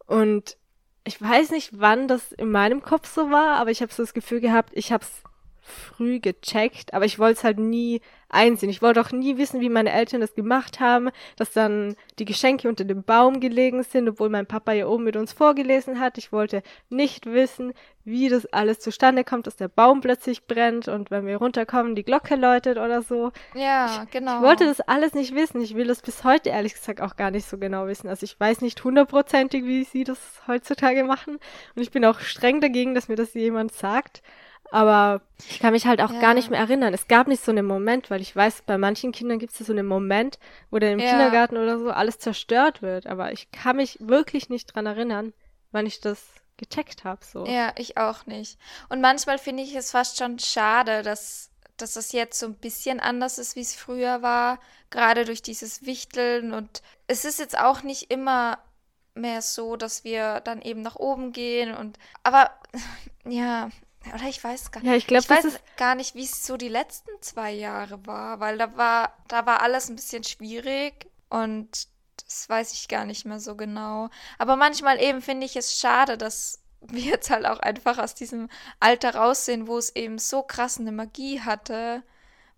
[SPEAKER 2] Und ich weiß nicht, wann das in meinem Kopf so war, aber ich habe so das Gefühl gehabt, ich habe es früh gecheckt, aber ich wollte es halt nie einsehen. Ich wollte auch nie wissen, wie meine Eltern das gemacht haben, dass dann die Geschenke unter dem Baum gelegen sind, obwohl mein Papa ja oben mit uns vorgelesen hat. Ich wollte nicht wissen, wie das alles zustande kommt, dass der Baum plötzlich brennt und wenn wir runterkommen, die Glocke läutet oder so.
[SPEAKER 1] Ja, genau.
[SPEAKER 2] Ich wollte das alles nicht wissen. Ich will das bis heute ehrlich gesagt auch gar nicht so genau wissen. Also ich weiß nicht hundertprozentig, wie sie das heutzutage machen und ich bin auch streng dagegen, dass mir das jemand sagt. Aber ich kann mich halt auch ja. gar nicht mehr erinnern. Es gab nicht so einen Moment, weil ich weiß, bei manchen Kindern gibt es so einen Moment, wo dann im ja. Kindergarten oder so alles zerstört wird. Aber ich kann mich wirklich nicht dran erinnern, wann ich das gecheckt habe. So.
[SPEAKER 1] Ja, ich auch nicht. Und manchmal finde ich es fast schon schade, dass, dass das jetzt so ein bisschen anders ist, wie es früher war. Gerade durch dieses Wichteln. Und es ist jetzt auch nicht immer mehr so, dass wir dann eben nach oben gehen und aber ja, oder ich weiß gar nicht.
[SPEAKER 2] Ja, ich glaube,
[SPEAKER 1] ich weiß gar nicht, wie es so die letzten zwei Jahre war, weil da war, da war alles ein bisschen schwierig und das weiß ich gar nicht mehr so genau. Aber manchmal eben finde ich es schade, dass wir jetzt halt auch einfach aus diesem Alter raussehen, wo es eben so krass eine Magie hatte,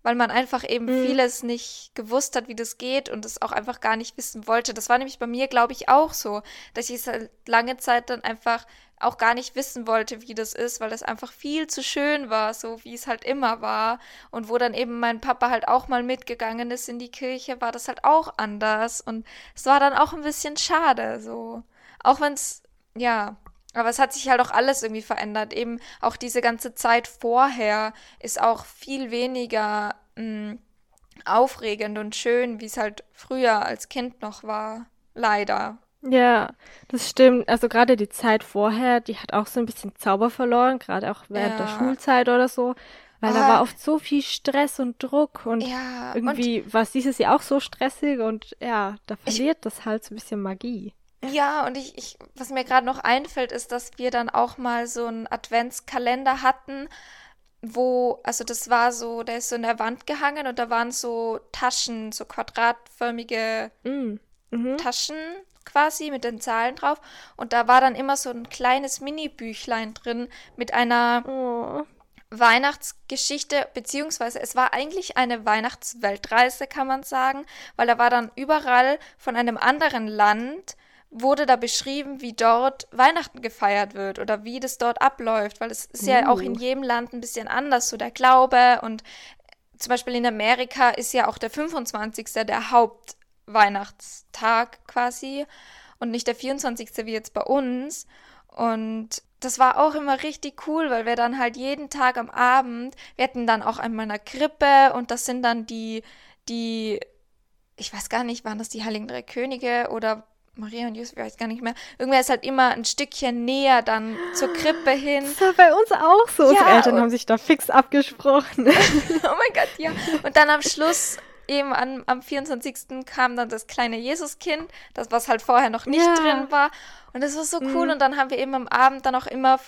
[SPEAKER 1] weil man einfach eben mhm. vieles nicht gewusst hat, wie das geht und es auch einfach gar nicht wissen wollte. Das war nämlich bei mir, glaube ich, auch so, dass ich es halt lange Zeit dann einfach auch gar nicht wissen wollte, wie das ist, weil es einfach viel zu schön war, so wie es halt immer war. Und wo dann eben mein Papa halt auch mal mitgegangen ist in die Kirche, war das halt auch anders. Und es war dann auch ein bisschen schade, so. Auch wenn es, ja, aber es hat sich halt auch alles irgendwie verändert. Eben auch diese ganze Zeit vorher ist auch viel weniger mh, mm, aufregend und schön, wie es halt früher als Kind noch war. Leider.
[SPEAKER 2] Ja, das stimmt. Also gerade die Zeit vorher, die hat auch so ein bisschen Zauber verloren, gerade auch während der Schulzeit oder so, weil da war oft so viel Stress und Druck und
[SPEAKER 1] ja,
[SPEAKER 2] irgendwie war es dieses Jahr auch so stressig und ja, da verliert das halt so ein bisschen Magie.
[SPEAKER 1] Ja, und ich, ich was mir gerade noch einfällt, ist, dass wir dann auch mal so einen Adventskalender hatten, wo, also das war so, der ist so in der Wand gehangen und da waren so Taschen, so quadratförmige
[SPEAKER 2] Mm. Mhm.
[SPEAKER 1] Taschen quasi mit den Zahlen drauf. Und da war dann immer so ein kleines Mini-Büchlein drin mit einer
[SPEAKER 2] Oh.
[SPEAKER 1] Weihnachtsgeschichte, beziehungsweise es war eigentlich eine Weihnachtsweltreise, kann man sagen, weil da war dann überall von einem anderen Land wurde da beschrieben, wie dort Weihnachten gefeiert wird oder wie das dort abläuft, weil es ist ja auch in
[SPEAKER 2] Uh.
[SPEAKER 1] jedem Land ein bisschen anders, so der Glaube und zum Beispiel in Amerika ist ja auch der 25. der Hauptweihnachtstag quasi und nicht der 24. wie jetzt bei uns. Und das war auch immer richtig cool, weil wir dann halt jeden Tag am Abend, wir hatten dann auch einmal eine Krippe und das sind dann die, die, ich weiß gar nicht, waren das die Heiligen Drei Könige oder Maria und Josef, ich weiß gar nicht mehr. Irgendwer ist halt immer ein Stückchen näher dann zur Krippe hin.
[SPEAKER 2] Das war bei uns auch so. Unsere
[SPEAKER 1] Ja,
[SPEAKER 2] Eltern
[SPEAKER 1] und-
[SPEAKER 2] haben sich da fix abgesprochen.
[SPEAKER 1] oh mein Gott, ja. Und dann am Schluss, eben an, am 24. kam dann das kleine Jesuskind, das was halt vorher noch nicht
[SPEAKER 2] Ja.
[SPEAKER 1] drin war. Und das war so cool.
[SPEAKER 2] Mhm.
[SPEAKER 1] Und dann haben wir eben am Abend dann auch immer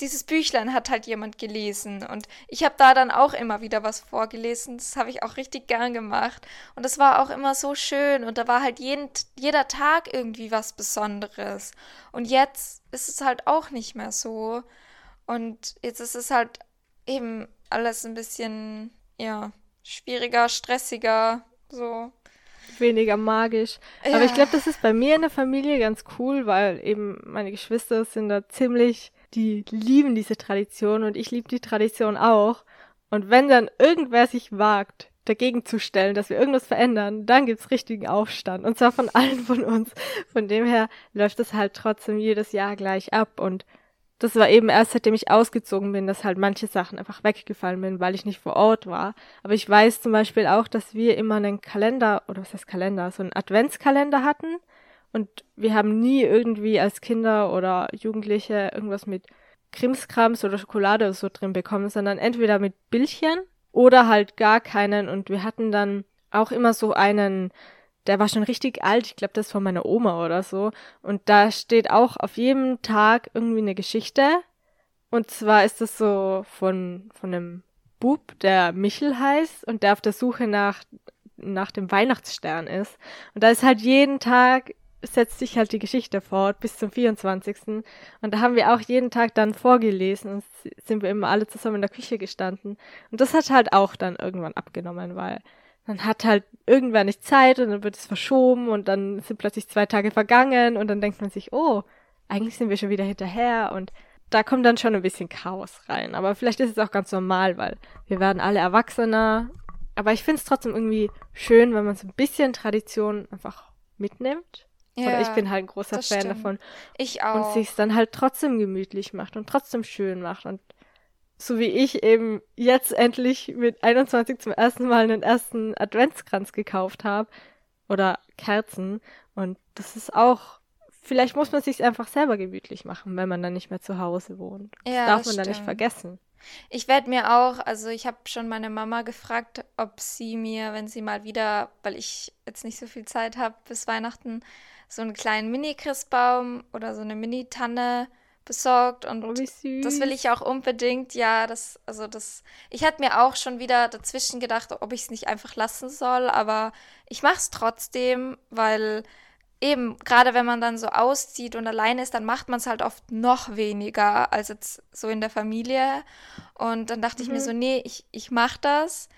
[SPEAKER 1] dieses Büchlein hat halt jemand gelesen. Und ich habe da dann auch immer wieder was vorgelesen. Das habe ich auch richtig gern gemacht. Und das war auch immer so schön. Und da war halt jeden, jeder Tag irgendwie was Besonderes. Und jetzt ist es halt auch nicht mehr so. Und jetzt ist es halt eben alles ein bisschen, ja, schwieriger, stressiger, so.
[SPEAKER 2] Weniger magisch. Aber ich glaube, das ist bei mir in der Familie ganz cool, weil eben meine Geschwister sind da ziemlich, die lieben diese Tradition und ich liebe die Tradition auch. Und wenn dann irgendwer sich wagt, dagegen zu stellen, dass wir irgendwas verändern, dann gibt's richtigen Aufstand. Und zwar von allen von uns. Von dem her läuft es halt trotzdem jedes Jahr gleich ab. Und das war eben erst, seitdem ich ausgezogen bin, dass halt manche Sachen einfach weggefallen bin, weil ich nicht vor Ort war. Aber ich weiß zum Beispiel auch, dass wir immer einen Kalender, oder was heißt Kalender, so einen Adventskalender hatten. Und wir haben nie irgendwie als Kinder oder Jugendliche irgendwas mit Krimskrams oder Schokolade oder so drin bekommen, sondern entweder mit Bildchen oder halt gar keinen. Und wir hatten dann auch immer so einen, der war schon richtig alt, ich glaube, das ist von meiner Oma oder so. Und da steht auch auf jedem Tag irgendwie eine Geschichte. Und zwar ist das so von, von einem Bub, der Michel heißt und der auf der Suche nach, nach dem Weihnachtsstern ist. Und da ist halt jeden Tag setzt sich halt die Geschichte fort bis zum 24. Und da haben wir auch jeden Tag dann vorgelesen und sind wir immer alle zusammen in der Küche gestanden. Und das hat halt auch dann irgendwann abgenommen, weil man hat halt irgendwann nicht Zeit und dann wird es verschoben und dann sind plötzlich zwei Tage vergangen und dann denkt man sich, oh, eigentlich sind wir schon wieder hinterher und da kommt dann schon ein bisschen Chaos rein. Aber vielleicht ist es auch ganz normal, weil wir werden alle erwachsener. Aber ich finde es trotzdem irgendwie schön, wenn man so ein bisschen Tradition einfach mitnimmt. Ja, Oder ich bin halt ein großer Fan stimmt. davon.
[SPEAKER 1] Ich auch.
[SPEAKER 2] Und sich dann halt trotzdem gemütlich macht und trotzdem schön macht. Und so wie ich eben jetzt endlich mit 21 zum ersten Mal einen ersten Adventskranz gekauft habe. Oder Kerzen. Und das ist auch vielleicht muss man sich einfach selber gemütlich machen, wenn man dann nicht mehr zu Hause wohnt. Das ja, darf man dann nicht vergessen.
[SPEAKER 1] Ich werde mir auch, also ich habe schon meine Mama gefragt, ob sie mir, wenn sie mal wieder, weil ich jetzt nicht so viel Zeit habe bis Weihnachten, so einen kleinen Mini-Christbaum oder so eine Mini-Tanne besorgt und oh, das will ich auch unbedingt. Ja, das, also das, ich hatte mir auch schon wieder dazwischen gedacht, ob ich es nicht einfach lassen soll, aber ich mache es trotzdem, weil eben, gerade wenn man dann so auszieht und alleine ist, dann macht man es halt oft noch weniger als jetzt so in der Familie. Und dann dachte mhm. ich mir mhm. so, nee, ich, ich mache das,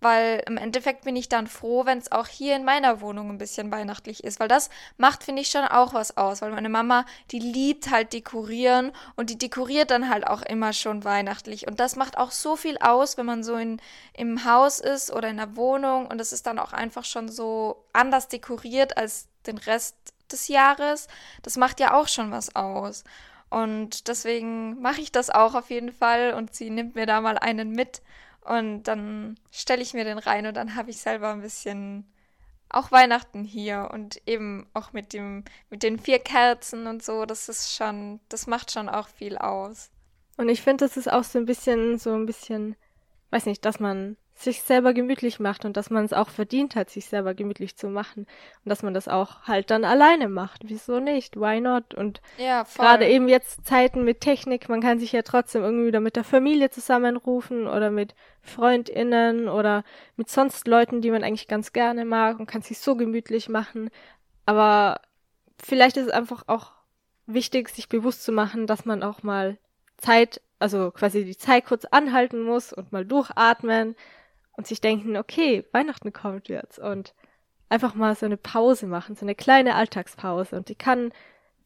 [SPEAKER 1] weil im Endeffekt bin ich dann froh, wenn es auch hier in meiner Wohnung ein bisschen weihnachtlich ist, weil das macht, finde ich, schon auch was aus, weil meine Mama, die liebt halt dekorieren und die dekoriert dann halt auch immer schon weihnachtlich und das macht auch so viel aus, wenn man so in, im Haus ist oder in der Wohnung und es ist dann auch einfach schon so anders dekoriert als den Rest des Jahres. Das macht ja auch schon was aus. Und deswegen mache ich das auch auf jeden Fall und sie nimmt mir da mal einen mit und dann stelle ich mir den rein und dann habe ich selber ein bisschen auch Weihnachten hier und eben auch mit dem mit den vier Kerzen und so, das ist schon, das macht schon auch viel aus.
[SPEAKER 2] Und ich finde, das ist auch so ein bisschen so ein bisschen weiß nicht, dass man sich selber gemütlich macht und dass man es auch verdient hat, sich selber gemütlich zu machen und dass man das auch halt dann alleine macht. Wieso nicht? Why not? Und ja, gerade eben jetzt Zeiten mit Technik, man kann sich ja trotzdem irgendwie wieder mit der Familie zusammenrufen oder mit Freundinnen oder mit sonst Leuten, die man eigentlich ganz gerne mag und kann sich so gemütlich machen. Aber vielleicht ist es einfach auch wichtig, sich bewusst zu machen, dass man auch mal Zeit, also quasi die Zeit kurz anhalten muss und mal durchatmen und sich denken, okay, Weihnachten kommt jetzt und einfach mal so eine Pause machen, so eine kleine Alltagspause und die kann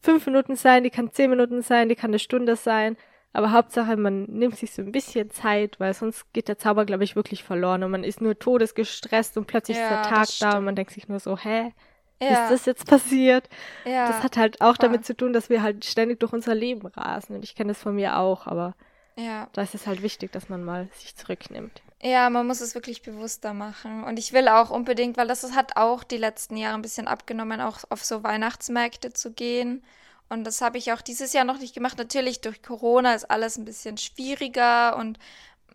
[SPEAKER 2] fünf Minuten sein, die kann zehn Minuten sein, die kann eine Stunde sein, aber Hauptsache man nimmt sich so ein bisschen Zeit, weil sonst geht der Zauber, glaube ich, wirklich verloren und man ist nur todesgestresst und plötzlich ja, ist der Tag da und man denkt sich nur so, hä? Ja. Ist das jetzt passiert? Ja, das hat halt auch voll. damit zu tun, dass wir halt ständig durch unser Leben rasen. Und ich kenne das von mir auch, aber ja. da ist es halt wichtig, dass man mal sich zurücknimmt.
[SPEAKER 1] Ja, man muss es wirklich bewusster machen. Und ich will auch unbedingt, weil das hat auch die letzten Jahre ein bisschen abgenommen, auch auf so Weihnachtsmärkte zu gehen. Und das habe ich auch dieses Jahr noch nicht gemacht. Natürlich durch Corona ist alles ein bisschen schwieriger und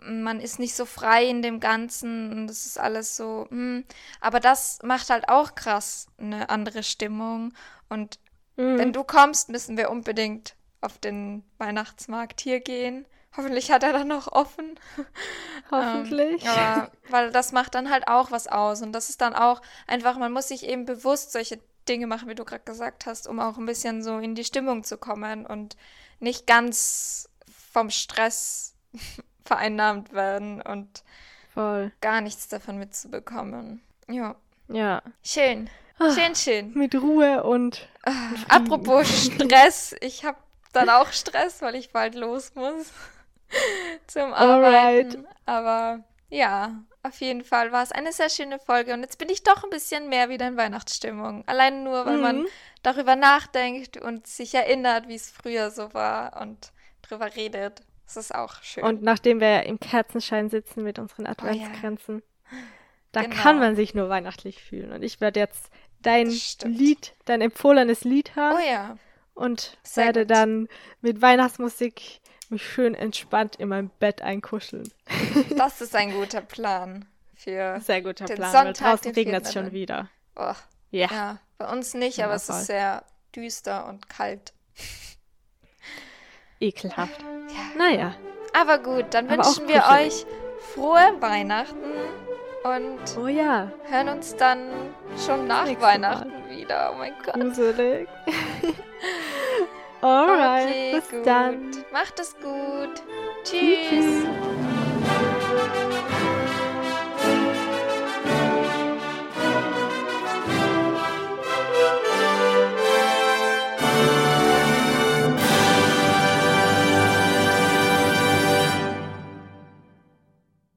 [SPEAKER 1] man ist nicht so frei in dem Ganzen und das ist alles so. Hm. Aber das macht halt auch krass eine andere Stimmung. Und mhm. wenn du kommst, müssen wir unbedingt auf den Weihnachtsmarkt hier gehen. Hoffentlich hat er dann noch offen.
[SPEAKER 2] Hoffentlich.
[SPEAKER 1] ähm, aber weil das macht dann halt auch was aus. Und das ist dann auch einfach, man muss sich eben bewusst solche Dinge machen, wie du gerade gesagt hast, um auch ein bisschen so in die Stimmung zu kommen und nicht ganz vom Stress vereinnahmt werden und
[SPEAKER 2] Voll.
[SPEAKER 1] gar nichts davon mitzubekommen. Ja.
[SPEAKER 2] Ja.
[SPEAKER 1] Schön. Ah, schön, schön.
[SPEAKER 2] Mit Ruhe und.
[SPEAKER 1] Ah, apropos Stress, ich habe dann auch Stress, weil ich bald los muss zum Arbeiten. Alright. Aber ja, auf jeden Fall war es eine sehr schöne Folge und jetzt bin ich doch ein bisschen mehr wieder in Weihnachtsstimmung. Allein nur, weil mhm. man darüber nachdenkt und sich erinnert, wie es früher so war und drüber redet. Das ist auch schön.
[SPEAKER 2] Und nachdem wir im Kerzenschein sitzen mit unseren Adventskränzen, oh, ja. da genau. kann man sich nur weihnachtlich fühlen. Und ich werde jetzt dein Lied, dein empfohlenes Lied hören.
[SPEAKER 1] Oh ja.
[SPEAKER 2] Und Sehr werde gut. dann mit Weihnachtsmusik mich schön entspannt in mein Bett einkuscheln.
[SPEAKER 1] Das ist ein guter Plan für
[SPEAKER 2] Sehr guter den Plan, Sonntag, weil draußen regnet es schon wieder.
[SPEAKER 1] Oh. Ja. ja. Bei uns nicht, ja, aber es ist sehr düster und kalt.
[SPEAKER 2] Ekelhaft. Ja. Naja.
[SPEAKER 1] Aber gut, dann Aber wünschen wir euch frohe Weihnachten und
[SPEAKER 2] oh ja.
[SPEAKER 1] hören uns dann schon nach Nächste Weihnachten Mal. wieder. Oh mein Gott.
[SPEAKER 2] Gruselig. Alright,
[SPEAKER 1] okay,
[SPEAKER 2] bis
[SPEAKER 1] gut.
[SPEAKER 2] dann.
[SPEAKER 1] Macht es gut.
[SPEAKER 2] Tschüss.
[SPEAKER 1] Tschüss.